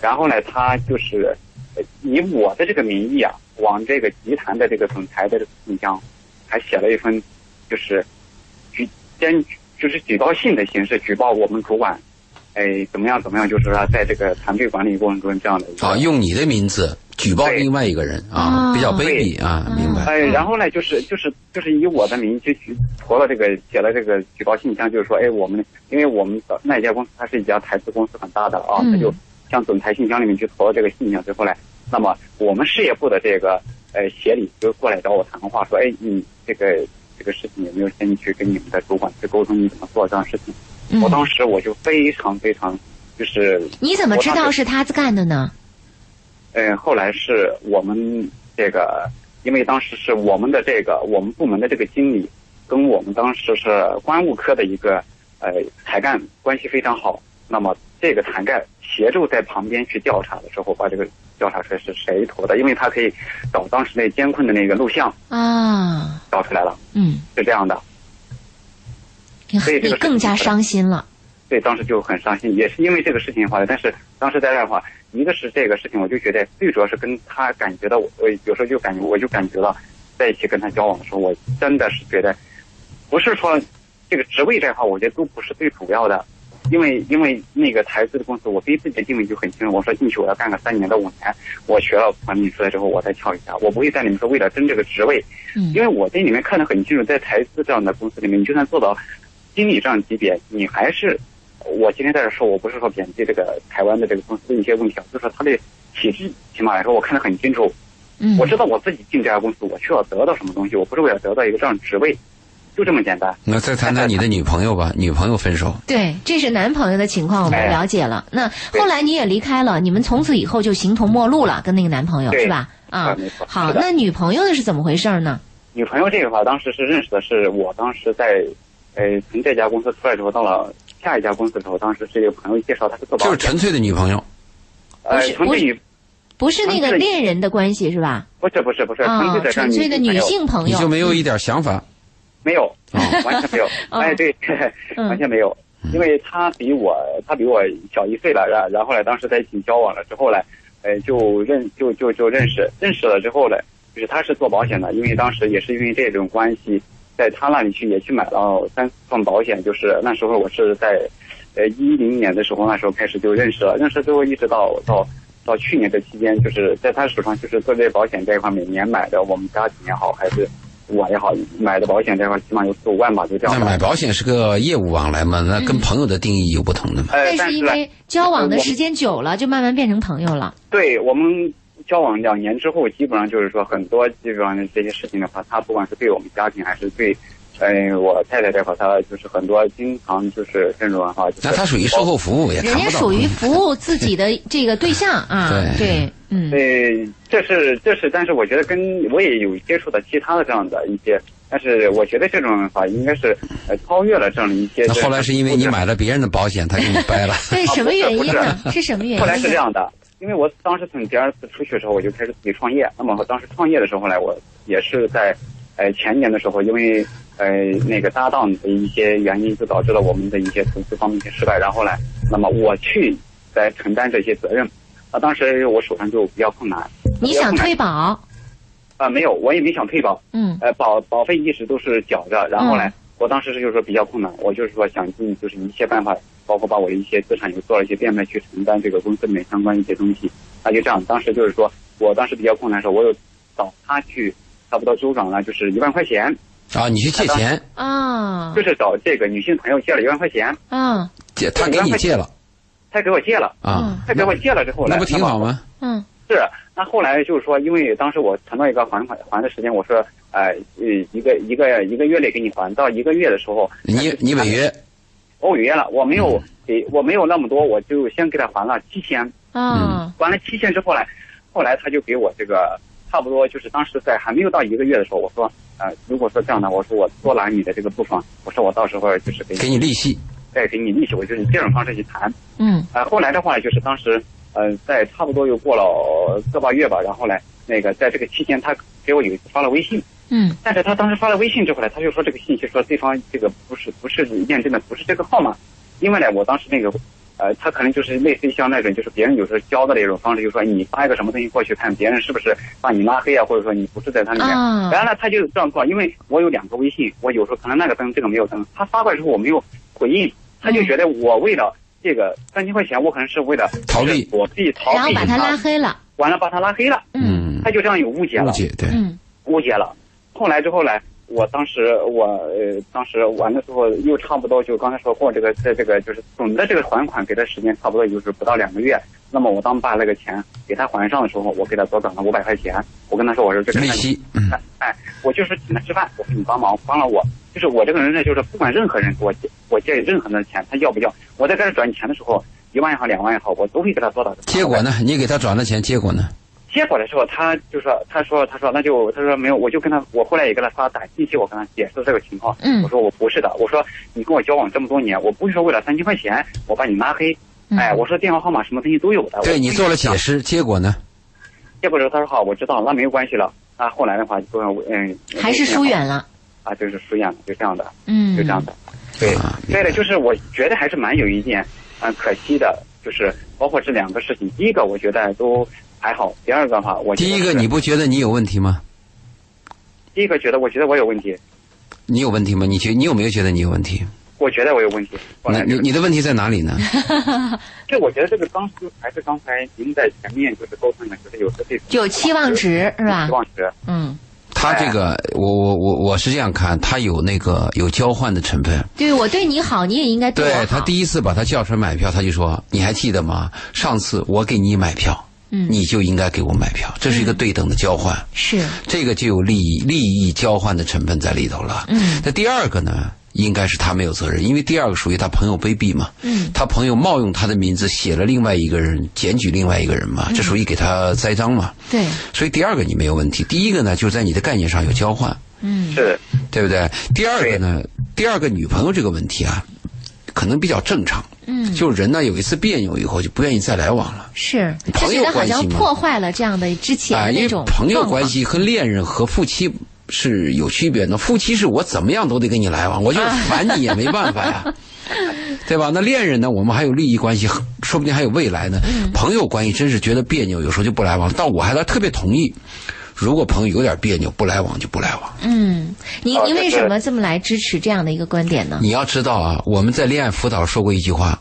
然后呢，他就是呃以我的这个名义啊，往这个集团的这个总裁的这个信箱，还写了一封，就是举先就是举报信的形式举报我们主管，哎，怎么样怎么样，就是说在这个团队管理过程中这样的一个啊，用你的名字举报另外一个人啊，哦比较卑鄙啊，嗯明白？哎，然后呢，就是就是就是以我的名义去举投了这个写了这个举报信箱，就是说，哎，我们因为我们的那一家公司它是一家台资公司很大的啊，嗯他就向总裁信箱里面去投了这个信箱之后呢，那么我们事业部的这个呃协理就过来找我谈话，说，哎，你这个这个事情有没有先去跟你们的主管去沟通，你怎么做这样事情？嗯我，当时我就非常非常就是你怎么知道是他干的呢？嗯，后来是我们这个，因为当时是我们的这个我们部门的这个经理，跟我们当时是关务科的一个呃台干关系非常好。那么这个台干协助在旁边去调查的时候，把这个调查出来是谁投的，因为他可以找当时那监控的那个录像啊，找出来了，嗯，是这样的。你所以这个你更加伤心了。对，当时就很伤心，也是因为这个事情的话，但是当时在那的话，一个是这个事情，我就觉得最主要是跟他感觉到，我有时候就感觉，我就感觉到，在一起跟他交往的时候，我真的是觉得，不是说这个职位这块，我觉得都不是最主要的，因为因为那个台资的公司，我对自己的定位就很清楚，我说进去我要干个三年到五年，我学了管理出来之后，我再跳一下，我不会在里面说为了争这个职位，嗯因为我在里面看得很清楚，在台资这样的公司里面，你就算做到经理这样级别，你还是。我今天在这说，我不是说贬低这个台湾的这个公司的一些问题啊，就是说它的体制，起码来说我看得很清楚。嗯，我知道我自己进这家公司，我需要得到什么东西，我不是为了得到一个这样的职位，就这么简单。那再谈谈你的女朋友吧，女朋友分手，对，这是男朋友的情况，我们哎了解了。那后来你也离开了，你们从此以后就形同陌路了，跟那个男朋友是吧？啊没错，好，那女朋友的是怎么回事呢？女朋友这个话，当时是认识的是我当时在，呃，从这家公司出来之后，到了下一家公司的时候，当时是一个朋友介绍，他是做保险，就是纯粹的女朋友。呃纯粹女不是那个恋人的关系是吧？不是不是不是纯啊粹，的纯粹的女女性朋友，你就没有一点想法？没有，完全没有。哦哎，对，嗯完全没有，因为他比我他比我小一岁了，然然后呢，当时在一起交往了之后呢，呃，就认就就就认识，认识了之后呢，就是他是做保险的，因为当时也是因为这种关系，在他那里去也去买了三四份保险，就是那时候我是在，呃一零年的时候，那时候开始就认识了，认识之后一直到到。到去年这期间，就是在他手上，就是做这些保险这一块，每年买的，我们家庭也好，还是我也好，买的保险这一块，起码有四五万吧，就这样。那买保险是个业务往来嘛，那跟朋友的定义有不同的嘛。呃，但是因为交往的时间久了，就慢慢变成朋友了。对我们交往两年之后，基本上就是说很多基本上这些事情的话，他不管是对我们家庭还是对，呃，我太太这块，他就是很多经常就是这种的话，就是那他属于售后服务，也人家。属于服务自己的这个对象啊，对对，嗯，对，这是这是，但是我觉得跟我也有接触的其他的这样的一些，但是我觉得这种法应该是呃超越了这样的一些。那后来是因为你买了别人的保险，他给你掰了。对，什么原因呢？是什么原因？后来是这，样的，因为我当时从第二次出去的时候，我就开始自己创业。那么我当时创业的时候呢，我也是在呃前年的时候，因为呃那个搭档的一些原因，就导致了我们的一些投资方面一些失败。然后呢，那么我去来承担这些责任。啊，当时我手上就比较困难。你想退保？啊、没有，我也没想退保。嗯呃，保保费一直都是缴着，然后呢，嗯我当时是就是说比较困难，我就是说想尽就是一切办法，包括把我的一些资产也做了一些变卖去承担这个公司里面相关一些东西。那就这样，当时就是说我当时比较困难的时候，我有找他去差不多周转了，就是一万块钱，啊，你去借钱，啊。就是找这个女性朋友借了一万块钱，啊。借他给你借了。他给我借了，啊，他给我借了之后呢，那不挺好吗？嗯。是，那后来就是说，因为当时我谈到一个还款还的时间，我说，呃，呃，一个一个一个月内给你还，到一个月的时候，你你违约，我违约了，我没嗯。有给，我没有那么多，我就先给他还了七千，嗯。还了七千之后呢，后来他就给我这个差不多就是当时在还没有到一个月的时候，我说，呃，如果说这样的，我说我多拿你的这个部分，我说我到时候就是给给你利息，再给你利息，我就是以这种方式去谈。嗯。呃，后来的话就是当时，呃，在差不多又过了个把月吧，然后呢，那个在这个期间，他给我有一次发了微信，嗯。但是他当时发了微信之后呢，他就说这个信息说对方这个不是不是验证的不是这个号码，另外呢，我当时那个，呃，他可能就是类似于像那种就是别人有时候教的那种方式，就说你发一个什么东西过去看别人是不是把你拉黑啊，或者说你不是在他里面，嗯然后呢，他就这样做，因为我有两个微信，我有时候可能那个登这个没有登，他发过来之后我没有回应，他就觉得我为了这个三千块钱，我可能是为了逃避。躲避逃避，然后把他拉，黑了。完了把他拉黑了，嗯。他，就这样有误解了，误解对，嗯。误解了。后来之后呢，我当时我呃当时完了之后又差不多就刚才说过这个在这个就是总的这个还款给的时间差不多就是不到两个月。那么我当把那个钱给他还上的时候，我给他多转了五百块钱。我跟他说我说这个利息，嗯，哎，我就是请他吃饭，我说你帮忙帮了我，就是我这个人呢，就是不管任何人给我借我借任何人的钱，他要不要，我在给他转钱的时候，一万也好，两万也好，我都会给他做到。结果？呢？你给他转的钱，结果呢？结果的时候，他就说，他说，他说那就他说没有，我就跟他，我后来也跟他发短信息，我跟他解释这个情况。嗯我说我不是的，我说你跟我交往这么多年，我不是说为了三千块钱我把你拉黑。嗯哎，我说电话号码什么东西都有的。对你做了解释，结果呢？结果之后他说好，我知道，那没有关系了。啊，后来的话就嗯，还是疏远了。啊，就是疏远了，就这样的，嗯，就这样的。对啊，明白对了，就是我觉得还是蛮有一点，嗯、可惜的，就是包括这两个事情，第一个我觉得都还好，第二个的话，我第一个，你不觉得你有问题吗？第一个觉得我觉得我有问题，你有问题吗？你觉你有没有觉得你有问题？我觉得我有问题。那你你的问题在哪里呢？这我觉得这个当时还是刚才您在前面就是沟通的，就是有的这种 有期望值是吧期？望值，嗯，他这个，我我我我是这样看，他有那个有交换的成分。对我对你好，你也应该我好。对他第一次把他叫出来买票，他就说：“你还记得吗？上次我给你买票，嗯。你就应该给我买票，这是一个对等的交换，是。这个就有利益利益交换的成分在里头了。嗯。那第二个呢，应该是他没有责任，因为第二个属于他朋友卑鄙嘛，嗯。他朋友冒用他的名字写了另外一个人，检举另外一个人嗯。嘛，这属于给他栽赃嘛。对，所以第二个你没有问题，第一个呢，就是在你的概念上有交换。嗯。是。对不对？第二个呢，第二个女朋友这个问题啊，可能比较正常。嗯就是人呢有一次别扭以后就不愿意再来往了。是，朋友关系嘛破坏了这样的之前啊、因为的那种朋友关系和恋人和夫妻是有区别的。夫妻是我怎么样都得跟你来往，我就是烦你也没办法呀。对吧？那恋人呢？我们还有利益关系，说不定还有未来呢。嗯朋友关系真是觉得别扭，有时候就不来往。但我还是特别同意，如果朋友有点别扭，不来往就不来往。嗯，您您为什么这么来支持这样的一个观点呢？你要知道啊，我们在恋爱辅导说过一句话：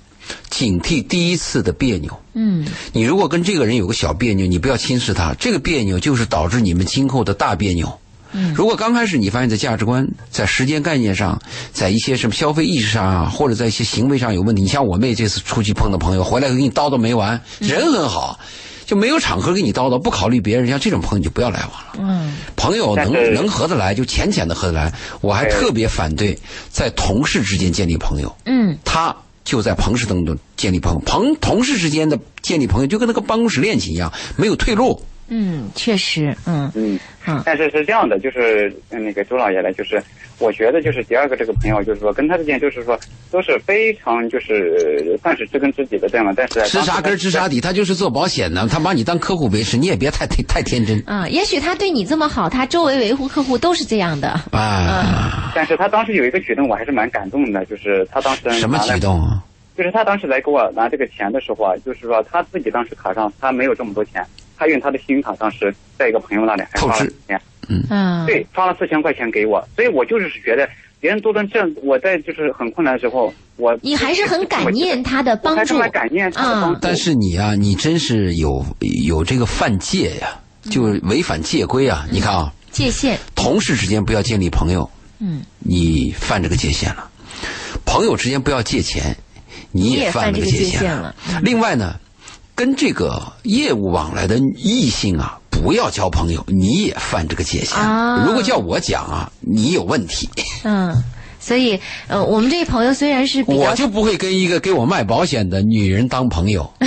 警惕第一次的别扭。嗯你如果跟这个人有个小别扭，你不要轻视他，这个别扭就是导致你们今后的大别扭。嗯如果刚开始你发现，在价值观、在时间概念上，在一些什么消费意识上啊，或者在一些行为上有问题，你像我妹这次出去碰到朋友，回来给你叨叨没完，人很好，就没有场合给你叨叨，不考虑别人，像这种朋友你就不要来往了。嗯朋友能能合得来，就浅浅的合得来。我还特别反对在同事之间建立朋友。嗯他就在同事当中建立朋友，朋同事之间的建立朋友就跟那个办公室恋情一样，没有退路。嗯，确实，嗯嗯嗯但是是这样的，就是嗯那个周老爷呢，就是我觉得就是第二个这个朋友，就是说跟他之间就是说都是非常就是算是知根知底的这样的，但是知啥根儿知啥底，他就是做保险的，他把你当客户维持，你也别太太太天真啊，也许他对你这么好，他周围维护客户都是这样的。啊！但是他当时有一个举动，我还是蛮感动的，就是他当时什么举动啊？就是他当时来给我拿这个钱的时候啊，就是说他自己当时卡上他没有这么多钱，他用他的信用卡当时在一个朋友那里还花了透支钱，嗯，对，发了四千块钱给我，所以我就是觉得别人都能这样，我在就是很困难的时候，我你还是很感念他的帮助。还是蛮感念他的帮助。但是你啊，你真是有有这个犯戒呀，就是违反戒规啊！你看啊，界限。同事之间不要建立朋友，嗯，你犯这个界限了；朋友之间不要借钱，你也犯这个界限限了。另外呢，跟这个业务往来的异性啊，不要交朋友，你也犯这个界限。啊如果叫我讲啊，你有问题，嗯，所以呃，我们这朋友虽然是比较我就不会跟一个给我卖保险的女人当朋友。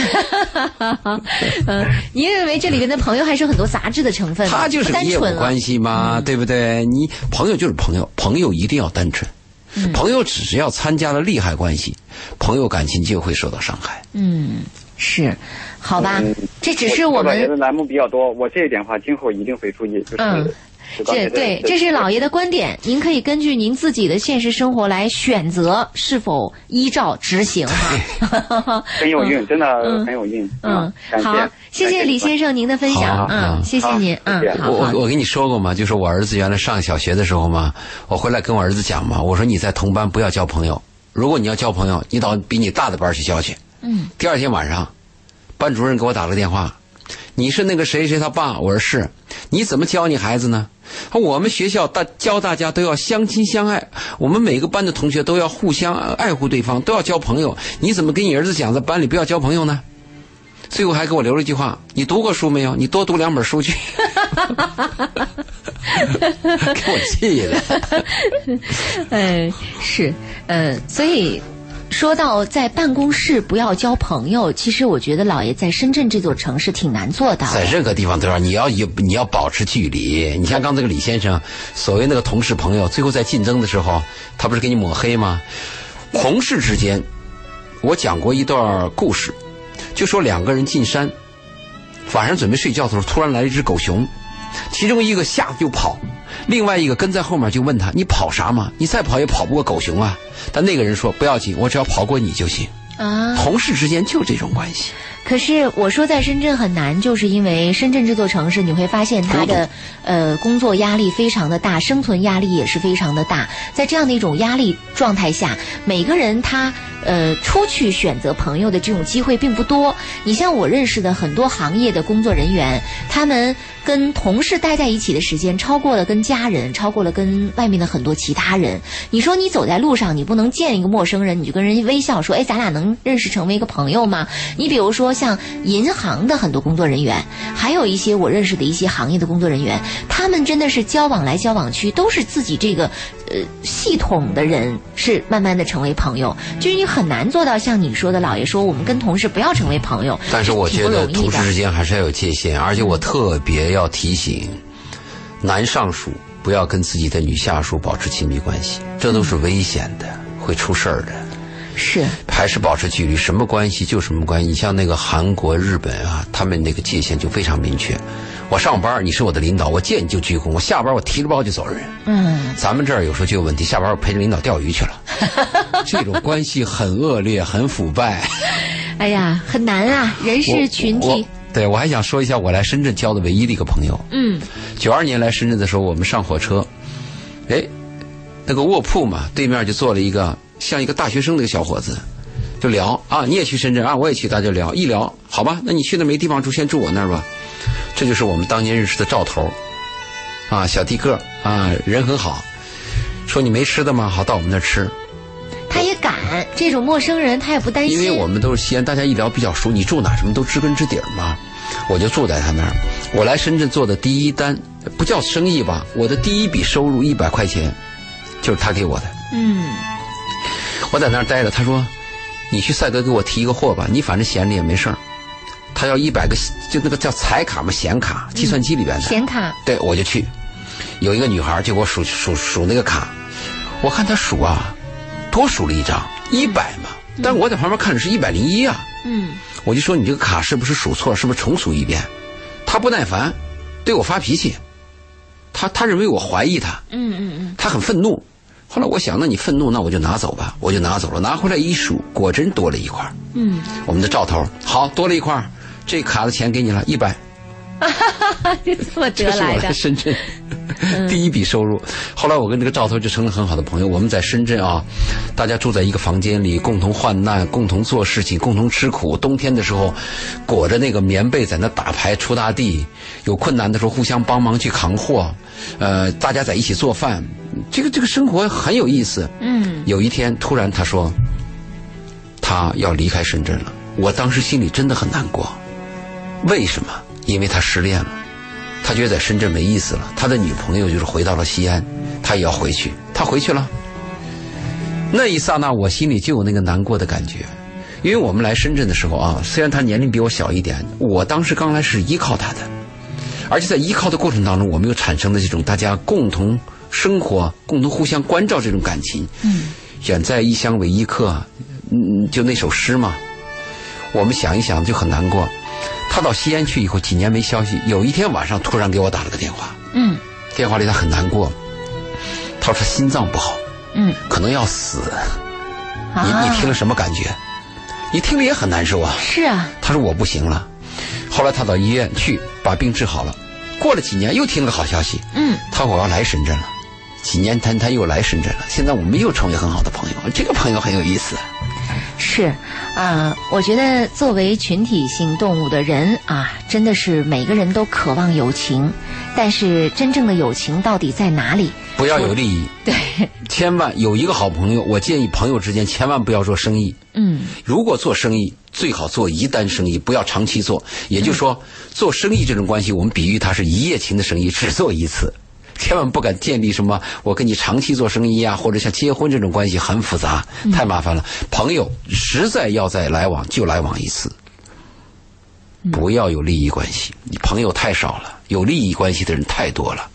嗯，您认为这里边的朋友还是很多杂质的成分的，他就是业务纯。关系嘛，对不对？你朋友就是朋友，朋友一定要单纯。嗯朋友只要参加了利害关系，朋友感情就会受到伤害。嗯，是，好吧嗯，这只是我们老爷的栏目比较多，我这一点的话，今后一定会注意。就是，嗯这对，这是老爷的观点，您可以根据您自己的现实生活来选择是否依照执行哈。很有用，真的嗯很有用。嗯，感好，谢谢李先生您的分享，嗯，谢谢您，好嗯我我跟你说过嘛，就是我儿子原来上小学的时候嘛，我回来跟我儿子讲嘛，我说你在同班不要交朋友，如果你要交朋友，你到比你大的班去交去。嗯，第二天晚上，班主任给我打了电话，你是那个谁谁他爸？我说是。你怎么教你孩子呢？我们学校大教大家都要相亲相爱，我们每个班的同学都要互相爱护对方，都要交朋友。你怎么跟你儿子讲在班里不要交朋友呢？最后还给我留了一句话：“你读过书没有？你多读两本书去。” 给我气的。哎，是，呃，所以说到在办公室不要交朋友，其实我觉得老爷在深圳这座城市挺难做到。在任何地方都要，你要有你要保持距离。你像刚这个李先生，所谓那个同事朋友，最后在竞争的时候，他不是给你抹黑吗？同事之间，我讲过一段故事，就说两个人进山，晚上准备睡觉的时候，突然来了一只狗熊，其中一个吓得就跑，另外一个跟在后面就问他：“你跑啥嘛？你再跑也跑不过狗熊啊！”但那个人说：“不要紧，我只要跑过你就行。”啊，同事之间就这种关系。可是我说在深圳很难，就是因为深圳这座城市，你会发现它的呃工作压力非常的大，生存压力也是非常的大。在这样的一种压力状态下，每个人他呃出去选择朋友的这种机会并不多。你像我认识的很多行业的工作人员，他们跟同事待在一起的时间超过了跟家人，超过了跟外面的很多其他人。你说你走在路上，你不能见一个陌生人，你就跟人家微笑说：“哎，咱俩能认识成为一个朋友吗？”你比如说。像银行的很多工作人员，还有一些我认识的一些行业的工作人员，他们真的是交往来交往去，都是自己这个呃系统的人，是慢慢的成为朋友。就是你很难做到像你说的，老爷说我们跟同事不要成为朋友。但是我觉得同事之间还是要有界限，而且我特别要提醒男上属不要跟自己的女下属保持亲密关系，这都是危险的，会出事儿的。是，还是保持距离，什么关系就什么关系。你像那个韩国、日本啊，他们那个界限就非常明确。我上班，你是我的领导，我见你就鞠躬；我下班，我提着包就走人。嗯，咱们这儿有时候就有问题，下班我陪着领导钓鱼去了。这种关系很恶劣，很腐败。哎呀，很难啊，人是群体。对，我还想说一下，我来深圳交的唯一的一个朋友。嗯，九二年来深圳的时候，我们上火车，哎，那个卧铺嘛，对面就坐了一个。像一个大学生的一个小伙子，就聊啊，你也去深圳啊，我也去，大家聊一聊，好吧，那你去那没地方住，先住我那儿吧。这就是我们当年认识的赵头，啊，小地个啊，人很好。说你没吃的吗？好，到我们那儿吃。他也敢，这种陌生人他也不担心。因为我们都是西安，大家一聊比较熟，你住哪什么都知根知底儿嘛。我就住在他那儿。我来深圳做的第一单，不叫生意吧，我的第一笔收入一百块钱，就是他给我的。嗯。我在那儿待着，他说：“你去赛德给我提一个货吧，你反正闲着也没事儿。”他要一百个，就那个叫彩卡嘛，显卡，计算机里边的显卡。对，我就去。有一个女孩就给我数数数那个卡，我看她数啊，多数了一张一百嘛，但我在旁边看着是一百零一啊。嗯。我就说你这个卡是不是数错？是不是重数一遍？她不耐烦，对我发脾气。她她认为我怀疑她。嗯嗯嗯。他很愤怒。后来我想，那你愤怒，那我就拿走吧，我就拿走了。拿回来一数，果真多了一块。嗯，我们的赵头，好多了一块，这卡的钱给你了，一百。哈哈哈！这么得来的。深圳 第一笔收入。后来我跟这个赵头就成了很好的朋友。我们在深圳啊，大家住在一个房间里，共同患难，共同做事情，共同吃苦。冬天的时候，裹着那个棉被在那打牌、锄大地；有困难的时候，互相帮忙去扛货。呃，大家在一起做饭，这个这个生活很有意思。嗯。有一天，突然他说，他要离开深圳了。我当时心里真的很难过。为什么？因为他失恋了，他觉得在深圳没意思了。他的女朋友就是回到了西安，他也要回去。他回去了，那一刹那，我心里就有那个难过的感觉。因为我们来深圳的时候啊，虽然他年龄比我小一点，我当时刚来是依靠他的，而且在依靠的过程当中，我们又产生了这种大家共同生活、共同互相关照这种感情。嗯，远在异乡为异客，嗯，就那首诗嘛，我们想一想就很难过。他到西安去以后，几年没消息。有一天晚上，突然给我打了个电话。嗯，电话里他很难过。他说他心脏不好，嗯，可能要死。你你听了什么感觉？你听了也很难受啊。是啊。他说我不行了。后来他到医院去把病治好了。过了几年又听了个好消息。嗯。他说我要来深圳了。几年他他又来深圳了。现在我们又成为很好的朋友。这个朋友很有意思。是，啊，我觉得作为群体性动物的人啊，真的是每个人都渴望友情，但是真正的友情到底在哪里？不要有利益，对，千万有一个好朋友。我建议朋友之间千万不要做生意。嗯，如果做生意，最好做一单生意，不要长期做。也就是说，做生意这种关系，我们比喻它是一夜情的生意，只做一次。千万不敢建立什么，我跟你长期做生意啊，或者像结婚这种关系很复杂，太麻烦了。朋友实在要再来往，就来往一次，不要有利益关系。你朋友太少了，有利益关系的人太多了。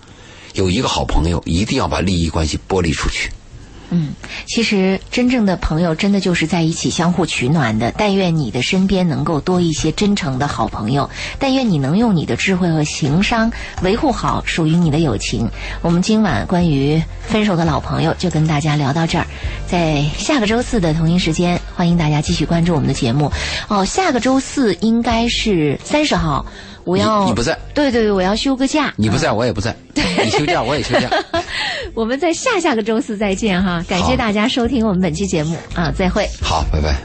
有一个好朋友，一定要把利益关系剥离出去。嗯，其实真正的朋友，真的就是在一起相互取暖的。但愿你的身边能够多一些真诚的好朋友，但愿你能用你的智慧和情商维护好属于你的友情。我们今晚关于分手的老朋友就跟大家聊到这儿，在下个周四的同一时间，欢迎大家继续关注我们的节目。哦，下个周四应该是三十号。我要你你不在，对对对，我要休个假。你不在，我也不在。你休假，我也休假。我们在下下个周四再见哈！感谢大家收听我们本期节目啊，再会。好，拜拜。